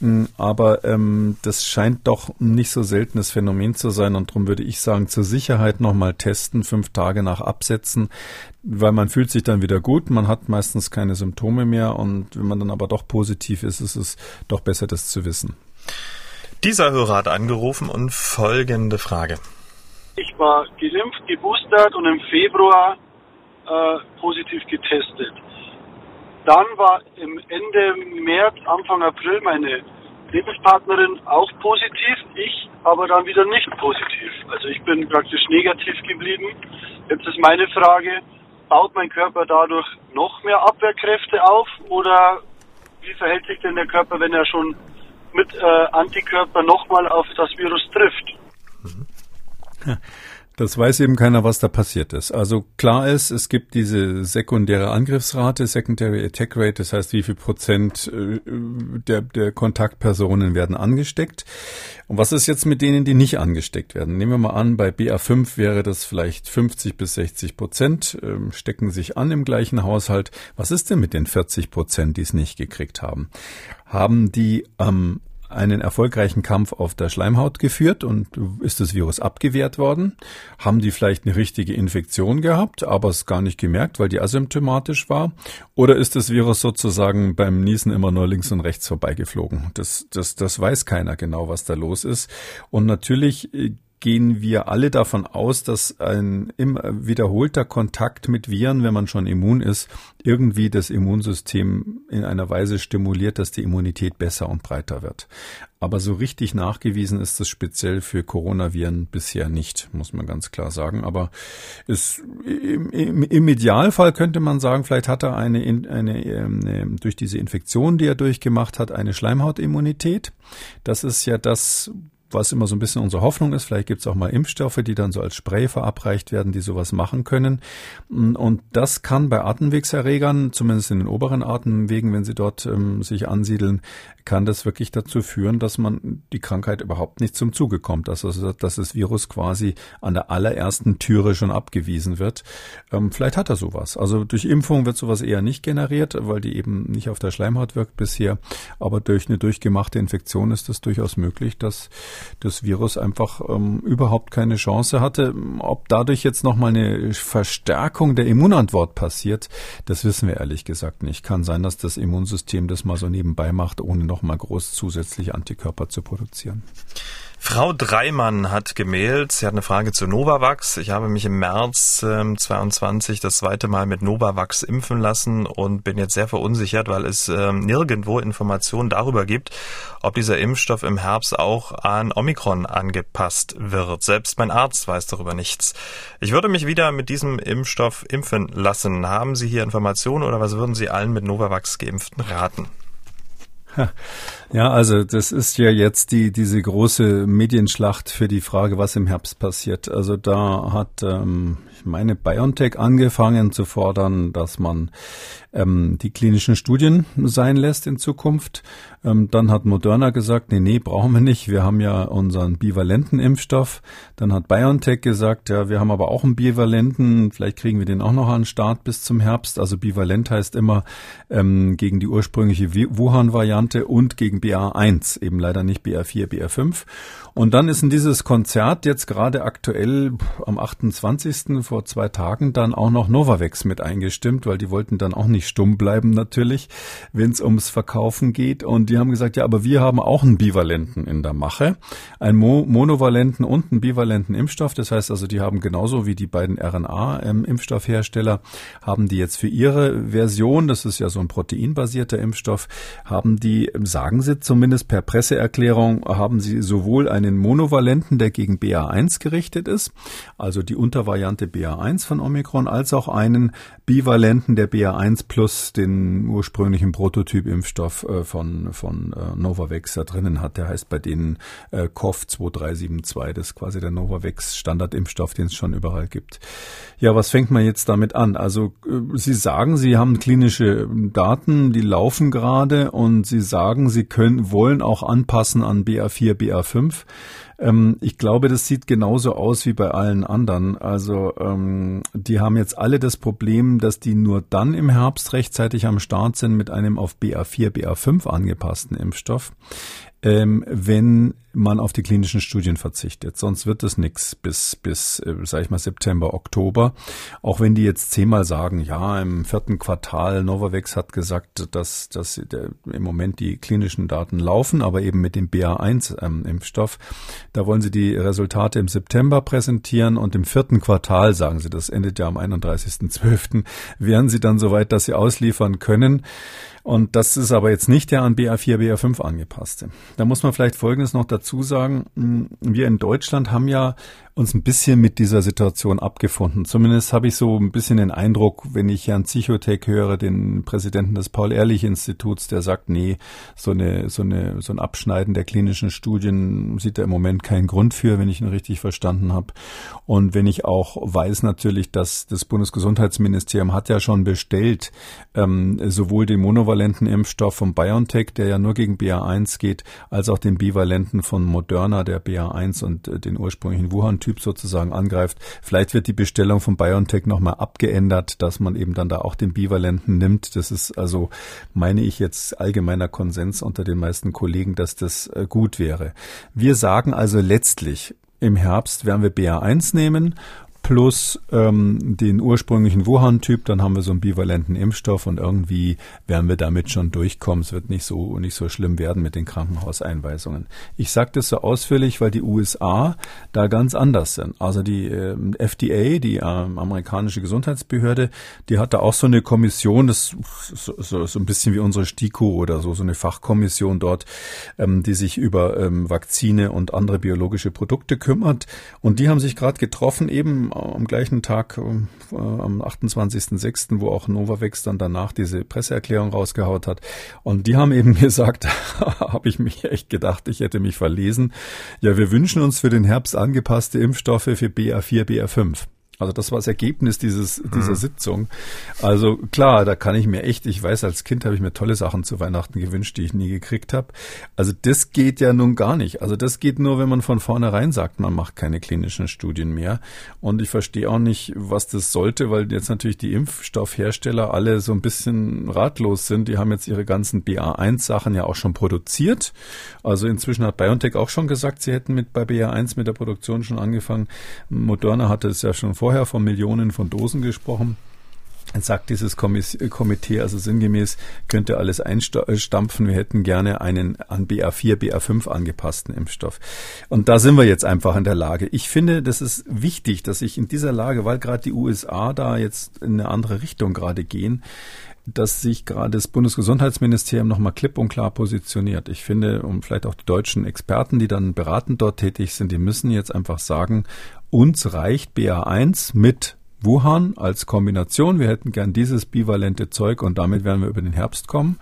Speaker 2: Mm, aber ähm, das scheint doch ein nicht so seltenes Phänomen zu sein und darum würde ich sagen, zur Sicherheit nochmal testen, fünf Tage nach Absetzen, weil man fühlt sich dann wieder gut, man hat meistens keine Symptome mehr und wenn man dann aber doch positiv ist, ist es doch besser, das zu wissen.
Speaker 1: Dieser Hörer hat angerufen und folgende Frage.
Speaker 5: Ich war geimpft, geboostert und im Februar äh, positiv getestet. Dann war im Ende März, Anfang April meine Lebenspartnerin auch positiv, ich aber dann wieder nicht positiv. Also ich bin praktisch negativ geblieben. Jetzt ist meine Frage, baut mein Körper dadurch noch mehr Abwehrkräfte auf oder wie verhält sich denn der Körper, wenn er schon mit äh, Antikörper nochmal auf das Virus trifft?
Speaker 2: Ja. (laughs) Das weiß eben keiner, was da passiert ist. Also klar ist, es gibt diese sekundäre Angriffsrate, Secondary Attack Rate, das heißt, wie viel Prozent äh, der, der Kontaktpersonen werden angesteckt. Und was ist jetzt mit denen, die nicht angesteckt werden? Nehmen wir mal an, bei BA5 wäre das vielleicht 50 bis 60 Prozent, ähm, stecken sich an im gleichen Haushalt. Was ist denn mit den 40 Prozent, die es nicht gekriegt haben? Haben die ähm, einen erfolgreichen Kampf auf der Schleimhaut geführt und ist das Virus abgewehrt worden. Haben die vielleicht eine richtige Infektion gehabt, aber es gar nicht gemerkt, weil die asymptomatisch war? Oder ist das Virus sozusagen beim Niesen immer nur links und rechts vorbeigeflogen? Das, das, das weiß keiner genau, was da los ist. Und natürlich äh, gehen wir alle davon aus, dass ein wiederholter Kontakt mit Viren, wenn man schon immun ist, irgendwie das Immunsystem in einer Weise stimuliert, dass die Immunität besser und breiter wird. Aber so richtig nachgewiesen ist das speziell für Coronaviren bisher nicht, muss man ganz klar sagen. Aber es, im, im, im Idealfall könnte man sagen, vielleicht hat er eine, eine, eine, ähm, durch diese Infektion, die er durchgemacht hat, eine Schleimhautimmunität. Das ist ja das, was immer so ein bisschen unsere Hoffnung ist. Vielleicht gibt es auch mal Impfstoffe, die dann so als Spray verabreicht werden, die sowas machen können. Und das kann bei Atemwegserregern, zumindest in den oberen Atemwegen, wenn sie dort ähm, sich ansiedeln, kann das wirklich dazu führen, dass man die Krankheit überhaupt nicht zum Zuge kommt, also, dass das Virus quasi an der allerersten Türe schon abgewiesen wird. Ähm, vielleicht hat er sowas. Also durch Impfung wird sowas eher nicht generiert, weil die eben nicht auf der Schleimhaut wirkt bisher. Aber durch eine durchgemachte Infektion ist es durchaus möglich, dass das Virus einfach ähm, überhaupt keine Chance hatte. Ob dadurch jetzt nochmal eine Verstärkung der Immunantwort passiert, das wissen wir ehrlich gesagt nicht. Kann sein, dass das Immunsystem das mal so nebenbei macht, ohne nochmal groß zusätzliche Antikörper zu produzieren.
Speaker 1: Frau Dreimann hat gemailt. Sie hat eine Frage zu Novavax. Ich habe mich im März äh, 22 das zweite Mal mit Novavax impfen lassen und bin jetzt sehr verunsichert, weil es äh, nirgendwo Informationen darüber gibt, ob dieser Impfstoff im Herbst auch an Omikron angepasst wird. Selbst mein Arzt weiß darüber nichts. Ich würde mich wieder mit diesem Impfstoff impfen lassen. Haben Sie hier Informationen oder was würden Sie allen mit Novavax geimpften raten?
Speaker 2: Ja, also das ist ja jetzt die diese große Medienschlacht für die Frage, was im Herbst passiert. Also da hat ähm, meine BioNTech angefangen zu fordern, dass man ähm, die klinischen Studien sein lässt in Zukunft. Ähm, dann hat Moderna gesagt, nee, nee, brauchen wir nicht. Wir haben ja unseren bivalenten Impfstoff. Dann hat BioNTech gesagt, ja, wir haben aber auch einen bivalenten. Vielleicht kriegen wir den auch noch an den Start bis zum Herbst. Also bivalent heißt immer ähm, gegen die ursprüngliche Wuhan-Variante und gegen BA1, eben leider nicht BA4, BA5. Und dann ist in dieses Konzert jetzt gerade aktuell am 28. vor zwei Tagen dann auch noch Novavax mit eingestimmt, weil die wollten dann auch nicht stumm bleiben natürlich, wenn es ums Verkaufen geht. Und die haben gesagt, ja, aber wir haben auch einen Bivalenten in der Mache, einen Mo monovalenten und einen bivalenten Impfstoff. Das heißt also, die haben genauso wie die beiden RNA-Impfstoffhersteller, haben die jetzt für ihre Version, das ist ja so ein proteinbasierter Impfstoff, haben die, sagen sie zumindest per Presseerklärung, haben sie sowohl ein einen monovalenten, der gegen BA1 gerichtet ist, also die Untervariante BA1 von Omikron, als auch einen bivalenten, der BA1 plus den ursprünglichen Prototyp-Impfstoff äh, von, von äh, Novavax da drinnen hat. Der heißt bei denen äh, COV 2372, das ist quasi der Novavax Standardimpfstoff, den es schon überall gibt. Ja, was fängt man jetzt damit an? Also äh, Sie sagen, Sie haben klinische Daten, die laufen gerade und Sie sagen, Sie können, wollen auch anpassen an BA4, BA5. Ähm, ich glaube, das sieht genauso aus wie bei allen anderen. Also ähm, die haben jetzt alle das Problem, dass die nur dann im Herbst rechtzeitig am Start sind mit einem auf BA4, BA5 angepassten Impfstoff ähm, wenn man auf die klinischen Studien verzichtet. Sonst wird es nichts bis, bis äh, sag ich mal, September, Oktober. Auch wenn die jetzt zehnmal sagen, ja, im vierten Quartal, Novavax hat gesagt, dass, dass der, im Moment die klinischen Daten laufen, aber eben mit dem BA1-Impfstoff. Ähm, da wollen sie die Resultate im September präsentieren und im vierten Quartal, sagen sie, das endet ja am 31.12., wären sie dann soweit, dass sie ausliefern können. Und das ist aber jetzt nicht der an BA4, BA5 angepasste. Da muss man vielleicht Folgendes noch dazu sagen. Wir in Deutschland haben ja uns ein bisschen mit dieser Situation abgefunden. Zumindest habe ich so ein bisschen den Eindruck, wenn ich Herrn Zichotek höre, den Präsidenten des Paul-Ehrlich-Instituts, der sagt, nee, so eine, so eine, so ein Abschneiden der klinischen Studien sieht er im Moment keinen Grund für, wenn ich ihn richtig verstanden habe. Und wenn ich auch weiß natürlich, dass das Bundesgesundheitsministerium hat ja schon bestellt, ähm, sowohl den monovalenten Impfstoff von BioNTech, der ja nur gegen BA1 geht, als auch den bivalenten von Moderna, der BA1 und äh, den ursprünglichen Wuhan-Typ sozusagen angreift. Vielleicht wird die Bestellung von BioNTech nochmal abgeändert, dass man eben dann da auch den bivalenten nimmt. Das ist also, meine ich jetzt, allgemeiner Konsens unter den meisten Kollegen, dass das äh, gut wäre. Wir sagen also letztlich, im Herbst werden wir BA1 nehmen plus ähm, den ursprünglichen Wuhan-Typ, dann haben wir so einen bivalenten Impfstoff und irgendwie werden wir damit schon durchkommen. Es wird nicht so nicht so schlimm werden mit den Krankenhauseinweisungen. Ich sage das so ausführlich, weil die USA da ganz anders sind. Also die äh, FDA, die äh, amerikanische Gesundheitsbehörde, die hat da auch so eine Kommission, das so, so, so ein bisschen wie unsere STIKO oder so, so eine Fachkommission dort, ähm, die sich über ähm, Vakzine und andere biologische Produkte kümmert. Und die haben sich gerade getroffen, eben am gleichen Tag, äh, am 28.06., wo auch Novavax dann danach diese Presseerklärung rausgehaut hat. Und die haben eben (laughs) gesagt, (laughs) habe ich mich echt gedacht, ich hätte mich verlesen. Ja, wir wünschen uns für den Herbst angepasste Impfstoffe für BA4, BA5. Also das war das Ergebnis dieses, dieser mhm. Sitzung. Also klar, da kann ich mir echt, ich weiß, als Kind habe ich mir tolle Sachen zu Weihnachten gewünscht, die ich nie gekriegt habe. Also das geht ja nun gar nicht. Also das geht nur, wenn man von vornherein sagt, man macht keine klinischen Studien mehr. Und ich verstehe auch nicht, was das sollte, weil jetzt natürlich die Impfstoffhersteller alle so ein bisschen ratlos sind. Die haben jetzt ihre ganzen BA1-Sachen ja auch schon produziert. Also inzwischen hat BioNTech auch schon gesagt, sie hätten mit bei BA1 mit der Produktion schon angefangen. Moderna hatte es ja schon vor vorher von Millionen von Dosen gesprochen. Sagt dieses Komitee, also sinngemäß, könnte alles einstampfen. Wir hätten gerne einen an BA4, BA5 angepassten Impfstoff. Und da sind wir jetzt einfach in der Lage. Ich finde, das ist wichtig, dass ich in dieser Lage, weil gerade die USA da jetzt in eine andere Richtung gerade gehen, dass sich gerade das Bundesgesundheitsministerium nochmal klipp und klar positioniert. Ich finde, und vielleicht auch die deutschen Experten, die dann beratend dort tätig sind, die müssen jetzt einfach sagen, uns reicht BA1 mit Wuhan als Kombination. Wir hätten gern dieses bivalente Zeug und damit werden wir über den Herbst kommen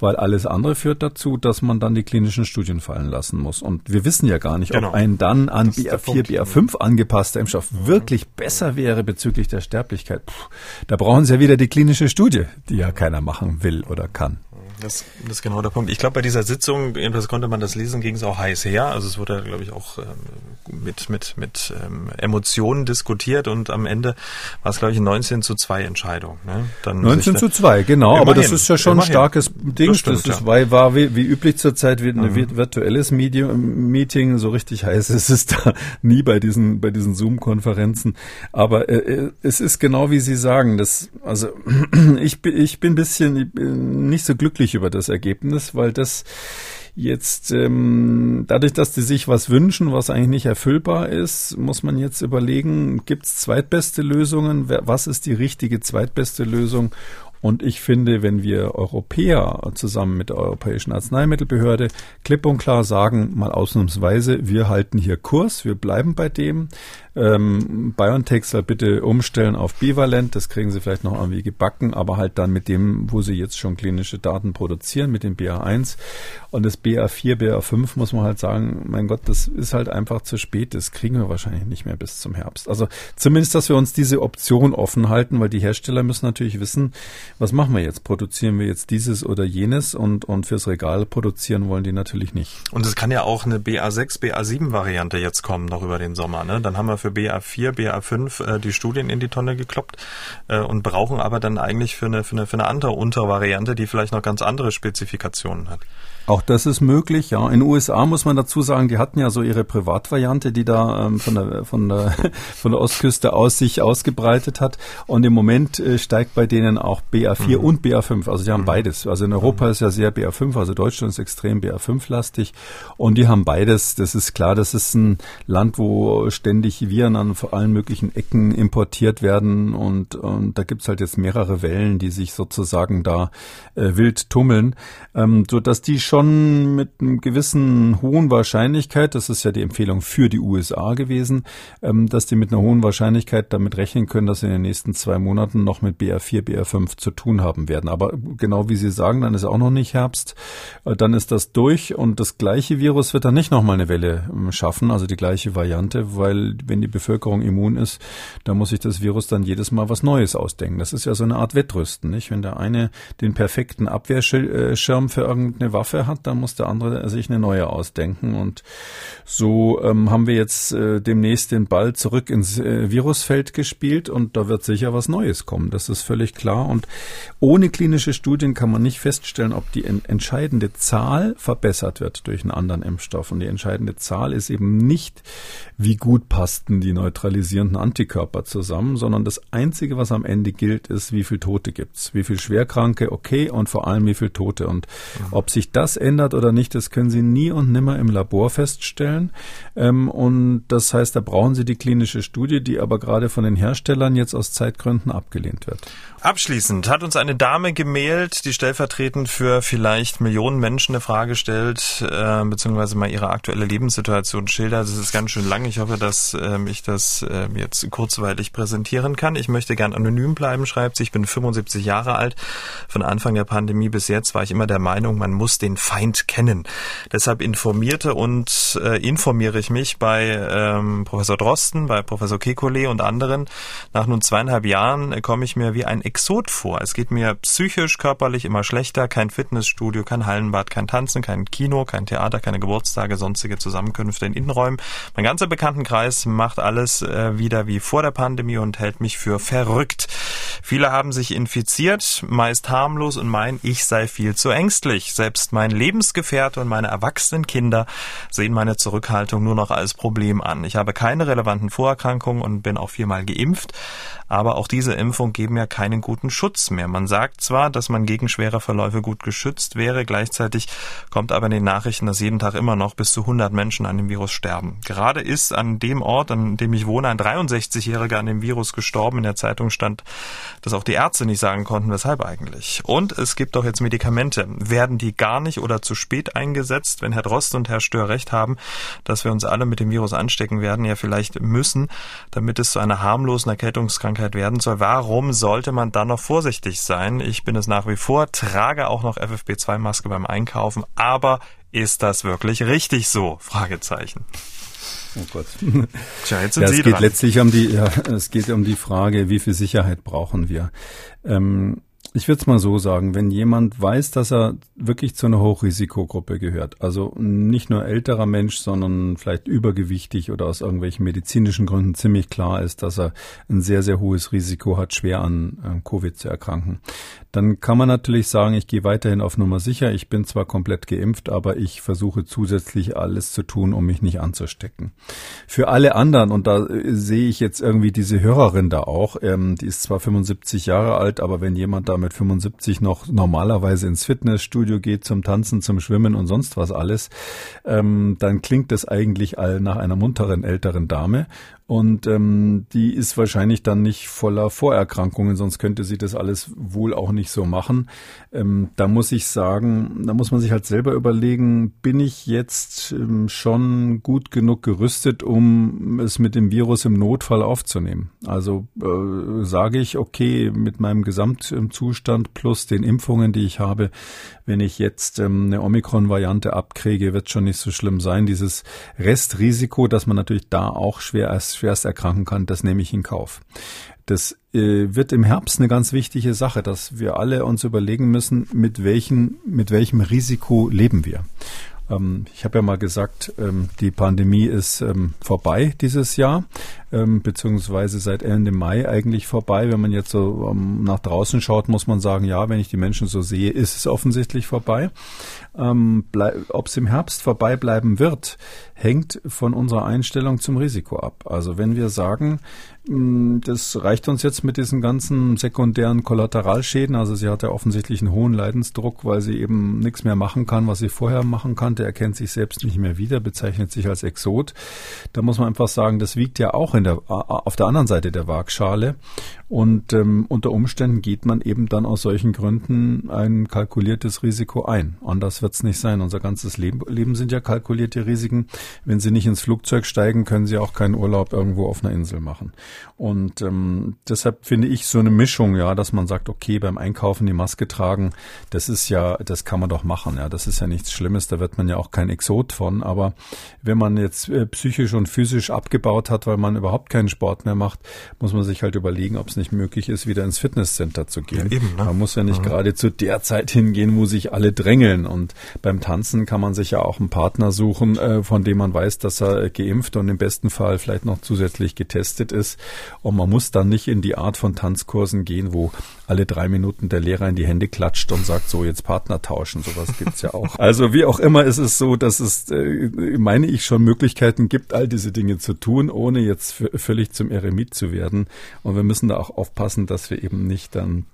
Speaker 2: weil alles andere führt dazu, dass man dann die klinischen Studien fallen lassen muss. Und wir wissen ja gar nicht, genau. ob ein dann an BA4, BA5 angepasster Impfstoff mhm. wirklich besser wäre bezüglich der Sterblichkeit. Puh, da brauchen Sie ja wieder die klinische Studie, die ja keiner machen will oder kann.
Speaker 1: Das, das ist genau der Punkt. Ich glaube, bei dieser Sitzung, jedenfalls konnte man das lesen, ging es auch heiß her. Also es wurde, glaube ich, auch ähm, mit, mit, mit ähm, Emotionen diskutiert und am Ende war es, glaube ich, 19 zu 2 Entscheidung. Ne?
Speaker 2: Dann 19 zu 2, genau. Immerhin, aber das ist ja schon ein starkes Ding. Das, stimmt, das ist, ja. war wie, wie üblich zurzeit wie ein mhm. virtuelles Medium, Meeting. So richtig heiß (laughs) ist es da nie bei diesen, bei diesen Zoom-Konferenzen. Aber äh, äh es ist genau wie Sie sagen. Das, also (clears throat) ich, ich bin ein bisschen nicht so glücklich über das Ergebnis, weil das jetzt ähm, dadurch, dass die sich was wünschen, was eigentlich nicht erfüllbar ist, muss man jetzt überlegen, gibt es zweitbeste Lösungen? Was ist die richtige zweitbeste Lösung? Und ich finde, wenn wir Europäer zusammen mit der Europäischen Arzneimittelbehörde klipp und klar sagen, mal ausnahmsweise, wir halten hier Kurs, wir bleiben bei dem, ähm, BioNTech soll bitte umstellen auf bivalent, das kriegen sie vielleicht noch irgendwie gebacken, aber halt dann mit dem, wo sie jetzt schon klinische Daten produzieren, mit dem BA1 und das BA4, BA5 muss man halt sagen, mein Gott, das ist halt einfach zu spät, das kriegen wir wahrscheinlich nicht mehr bis zum Herbst. Also zumindest, dass wir uns diese Option offen halten, weil die Hersteller müssen natürlich wissen, was machen wir jetzt? Produzieren wir jetzt dieses oder jenes und, und fürs Regal produzieren wollen die natürlich nicht.
Speaker 1: Und es kann ja auch eine BA6, BA7 Variante jetzt kommen, noch über den Sommer, ne? Dann haben wir für BA4, BA5 äh, die Studien in die Tonne gekloppt äh, und brauchen aber dann eigentlich für eine, für eine, für eine andere Untervariante, die vielleicht noch ganz andere Spezifikationen hat.
Speaker 2: Auch das ist möglich, ja. In den USA muss man dazu sagen, die hatten ja so ihre Privatvariante, die da ähm, von, der, von, der, (laughs) von der Ostküste aus sich ausgebreitet hat. Und im Moment äh, steigt bei denen auch BA4 mhm. und BA5. Also die haben mhm. beides. Also in Europa mhm. ist ja sehr BA5, also Deutschland ist extrem BA5-lastig. Und die haben beides. Das ist klar, das ist ein Land, wo ständig Viren an allen möglichen Ecken importiert werden. Und, und da gibt's halt jetzt mehrere Wellen, die sich sozusagen da äh, wild tummeln, ähm, sodass die schon schon mit einem gewissen hohen Wahrscheinlichkeit, das ist ja die Empfehlung für die USA gewesen, ähm, dass die mit einer hohen Wahrscheinlichkeit damit rechnen können, dass sie in den nächsten zwei Monaten noch mit BR4, BR5 zu tun haben werden. Aber genau wie Sie sagen, dann ist auch noch nicht Herbst. Äh, dann ist das durch und das gleiche Virus wird dann nicht nochmal eine Welle ähm, schaffen, also die gleiche Variante, weil wenn die Bevölkerung immun ist, dann muss sich das Virus dann jedes Mal was Neues ausdenken. Das ist ja so eine Art Wettrüsten, nicht? Wenn der eine den perfekten Abwehrschirm für irgendeine Waffe hat, dann muss der andere sich eine neue ausdenken. Und so ähm, haben wir jetzt äh, demnächst den Ball zurück ins äh, Virusfeld gespielt und da wird sicher was Neues kommen. Das ist völlig klar. Und ohne klinische Studien kann man nicht feststellen, ob die entscheidende Zahl verbessert wird durch einen anderen Impfstoff. Und die entscheidende Zahl ist eben nicht, wie gut passten die neutralisierenden Antikörper zusammen, sondern das Einzige, was am Ende gilt, ist, wie viel Tote gibt's, wie viel Schwerkranke, okay, und vor allem wie viel Tote. Und mhm. ob sich das ändert oder nicht, das können Sie nie und nimmer im Labor feststellen. Ähm, und das heißt, da brauchen Sie die klinische Studie, die aber gerade von den Herstellern jetzt aus Zeitgründen abgelehnt wird.
Speaker 1: Abschließend hat uns eine Dame gemailt, die stellvertretend für vielleicht Millionen Menschen eine Frage stellt, äh, beziehungsweise mal ihre aktuelle Lebenssituation schildert. Das ist ganz schön lang. Ich hoffe, dass äh, ich das äh, jetzt kurzweilig präsentieren kann. Ich möchte gern anonym bleiben, schreibt sie. Ich bin 75 Jahre alt. Von Anfang der Pandemie bis jetzt war ich immer der Meinung, man muss den Feind kennen. Deshalb informierte und äh, informiere ich mich bei ähm, Professor Drosten, bei Professor Kekulé und anderen. Nach nun zweieinhalb Jahren äh, komme ich mir wie ein Exot vor. Es geht mir psychisch, körperlich immer schlechter. Kein Fitnessstudio, kein Hallenbad, kein Tanzen, kein Kino, kein Theater, keine Geburtstage, sonstige Zusammenkünfte in Innenräumen. Mein ganzer Bekanntenkreis macht alles äh, wieder wie vor der Pandemie und hält mich für verrückt. Viele haben sich infiziert, meist harmlos und meinen, ich sei viel zu ängstlich. Selbst mein Lebensgefährte und meine erwachsenen Kinder sehen meine Zurückhaltung nur noch als Problem an. Ich habe keine relevanten Vorerkrankungen und bin auch viermal geimpft. Aber auch diese Impfung geben ja keinen guten Schutz mehr. Man sagt zwar, dass man gegen schwere Verläufe gut geschützt wäre, gleichzeitig kommt aber in den Nachrichten, dass jeden Tag immer noch bis zu 100 Menschen an dem Virus sterben. Gerade ist an dem Ort, an dem ich wohne, ein 63-Jähriger an dem Virus gestorben. In der Zeitung stand, dass auch die Ärzte nicht sagen konnten, weshalb eigentlich. Und es gibt doch jetzt Medikamente. Werden die gar nicht oder zu spät eingesetzt, wenn Herr Drost und Herr Stör recht haben, dass wir uns alle mit dem Virus anstecken werden, ja vielleicht müssen, damit es zu einer harmlosen Erkältungskrankheit Krankheit werden soll. Warum sollte man dann noch vorsichtig sein? Ich bin es nach wie vor, trage auch noch FFP2-Maske beim Einkaufen, aber ist das wirklich richtig so? Fragezeichen.
Speaker 2: Oh Gott. Tja, jetzt sind ja, es Sie geht dran. letztlich um die, ja, es geht um die Frage, wie viel Sicherheit brauchen wir? Ähm, ich würde es mal so sagen, wenn jemand weiß, dass er wirklich zu einer Hochrisikogruppe gehört, also nicht nur älterer Mensch, sondern vielleicht übergewichtig oder aus irgendwelchen medizinischen Gründen ziemlich klar ist, dass er ein sehr, sehr hohes Risiko hat, schwer an Covid zu erkranken, dann kann man natürlich sagen, ich gehe weiterhin auf Nummer sicher. Ich bin zwar komplett geimpft, aber ich versuche zusätzlich alles zu tun, um mich nicht anzustecken. Für alle anderen, und da äh, sehe ich jetzt irgendwie diese Hörerin da auch, ähm, die ist zwar 75 Jahre alt, aber wenn jemand da mit 75 noch normalerweise ins Fitnessstudio geht, zum Tanzen, zum Schwimmen und sonst was alles, ähm, dann klingt das eigentlich all nach einer munteren älteren Dame. Und ähm, die ist wahrscheinlich dann nicht voller Vorerkrankungen, sonst könnte sie das alles wohl auch nicht so machen. Ähm, da muss ich sagen, da muss man sich halt selber überlegen, bin ich jetzt ähm, schon gut genug gerüstet, um es mit dem Virus im Notfall aufzunehmen? Also äh, sage ich, okay, mit meinem Gesamtzustand plus den Impfungen, die ich habe, wenn ich jetzt ähm, eine Omikron-Variante abkriege, wird schon nicht so schlimm sein. Dieses Restrisiko, dass man natürlich da auch schwer erst schwerst erkranken kann, das nehme ich in Kauf. Das äh, wird im Herbst eine ganz wichtige Sache, dass wir alle uns überlegen müssen, mit welchen, mit welchem Risiko leben wir. Ähm, ich habe ja mal gesagt, ähm, die Pandemie ist ähm, vorbei dieses Jahr, beziehungsweise seit Ende Mai eigentlich vorbei. Wenn man jetzt so nach draußen schaut, muss man sagen, ja, wenn ich die Menschen so sehe, ist es offensichtlich vorbei. Ob es im Herbst vorbei bleiben wird, hängt von unserer Einstellung zum Risiko ab. Also wenn wir sagen, hm, das reicht uns jetzt mit diesen ganzen sekundären Kollateralschäden. Also sie hat ja offensichtlich einen hohen Leidensdruck, weil sie eben nichts mehr machen kann, was sie vorher machen kann Unbekannte, er kennt sich selbst nicht mehr wieder, bezeichnet sich als Exot. Da muss man einfach sagen, das wiegt ja auch in der, auf der anderen Seite der Waagschale. Und ähm, unter Umständen geht man eben dann aus solchen Gründen ein kalkuliertes Risiko ein. Anders wird es nicht sein. Unser ganzes Leben, Leben sind ja kalkulierte Risiken. Wenn Sie nicht ins Flugzeug steigen, können Sie auch keinen Urlaub irgendwo auf einer Insel machen. Und ähm, deshalb finde ich so eine Mischung, ja, dass man sagt, okay, beim Einkaufen die Maske tragen, das ist ja, das kann man doch machen. Ja, das ist ja nichts Schlimmes. Da wird man ja auch kein Exot von. Aber wenn man jetzt äh, psychisch und physisch abgebaut hat, weil man überhaupt keinen Sport mehr macht, muss man sich halt überlegen, ob es nicht möglich ist, wieder ins Fitnesscenter zu gehen. Ja, eben, ne? Man muss ja nicht ja. gerade zu der Zeit hingehen, wo sich alle drängeln. Und beim Tanzen kann man sich ja auch einen Partner suchen, äh, von dem man weiß, dass er geimpft und im besten Fall vielleicht noch zusätzlich getestet ist. Und man muss dann nicht in die Art von Tanzkursen gehen, wo alle drei Minuten der Lehrer in die Hände klatscht und sagt, so jetzt Partner tauschen. Sowas gibt's ja auch. (laughs) Also wie auch immer ist es so, dass es, äh, meine ich, schon Möglichkeiten gibt, all diese Dinge zu tun, ohne jetzt völlig zum Eremit zu werden. Und wir müssen da auch aufpassen, dass wir eben nicht dann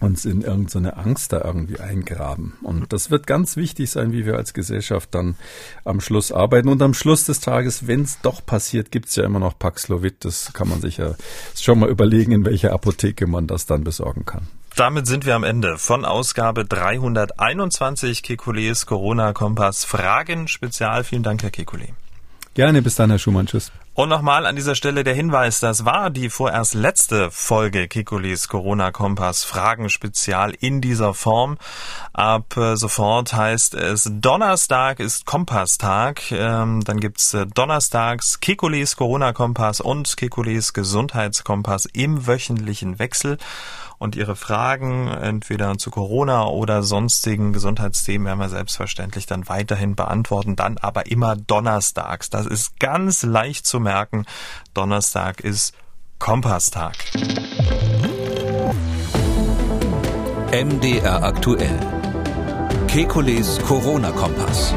Speaker 2: uns in irgendeine Angst da irgendwie eingraben. Und das wird ganz wichtig sein, wie wir als Gesellschaft dann am Schluss arbeiten. Und am Schluss des Tages, wenn es doch passiert, gibt es ja immer noch Paxlovid. Das kann man sich ja schon mal überlegen, in welcher Apotheke man das dann besorgen kann.
Speaker 1: Damit sind wir am Ende von Ausgabe 321 Kekules Corona Kompass Fragen Spezial. Vielen Dank, Herr Kekule.
Speaker 2: Gerne, bis dann, Herr Schumann. Tschüss.
Speaker 1: Und nochmal an dieser Stelle der Hinweis, das war die vorerst letzte Folge Kikulis Corona Kompass Fragen Spezial in dieser Form. Ab äh, sofort heißt es Donnerstag ist Kompasstag. Ähm, dann gibt's äh, donnerstags Kikulis Corona Kompass und Kikulis Gesundheitskompass im wöchentlichen Wechsel und Ihre Fragen entweder zu Corona oder sonstigen Gesundheitsthemen werden wir selbstverständlich dann weiterhin beantworten, dann aber immer donnerstags. Das ist ganz leicht zu merken. Donnerstag ist Kompasstag.
Speaker 6: MDR aktuell. Kekules Corona-Kompass.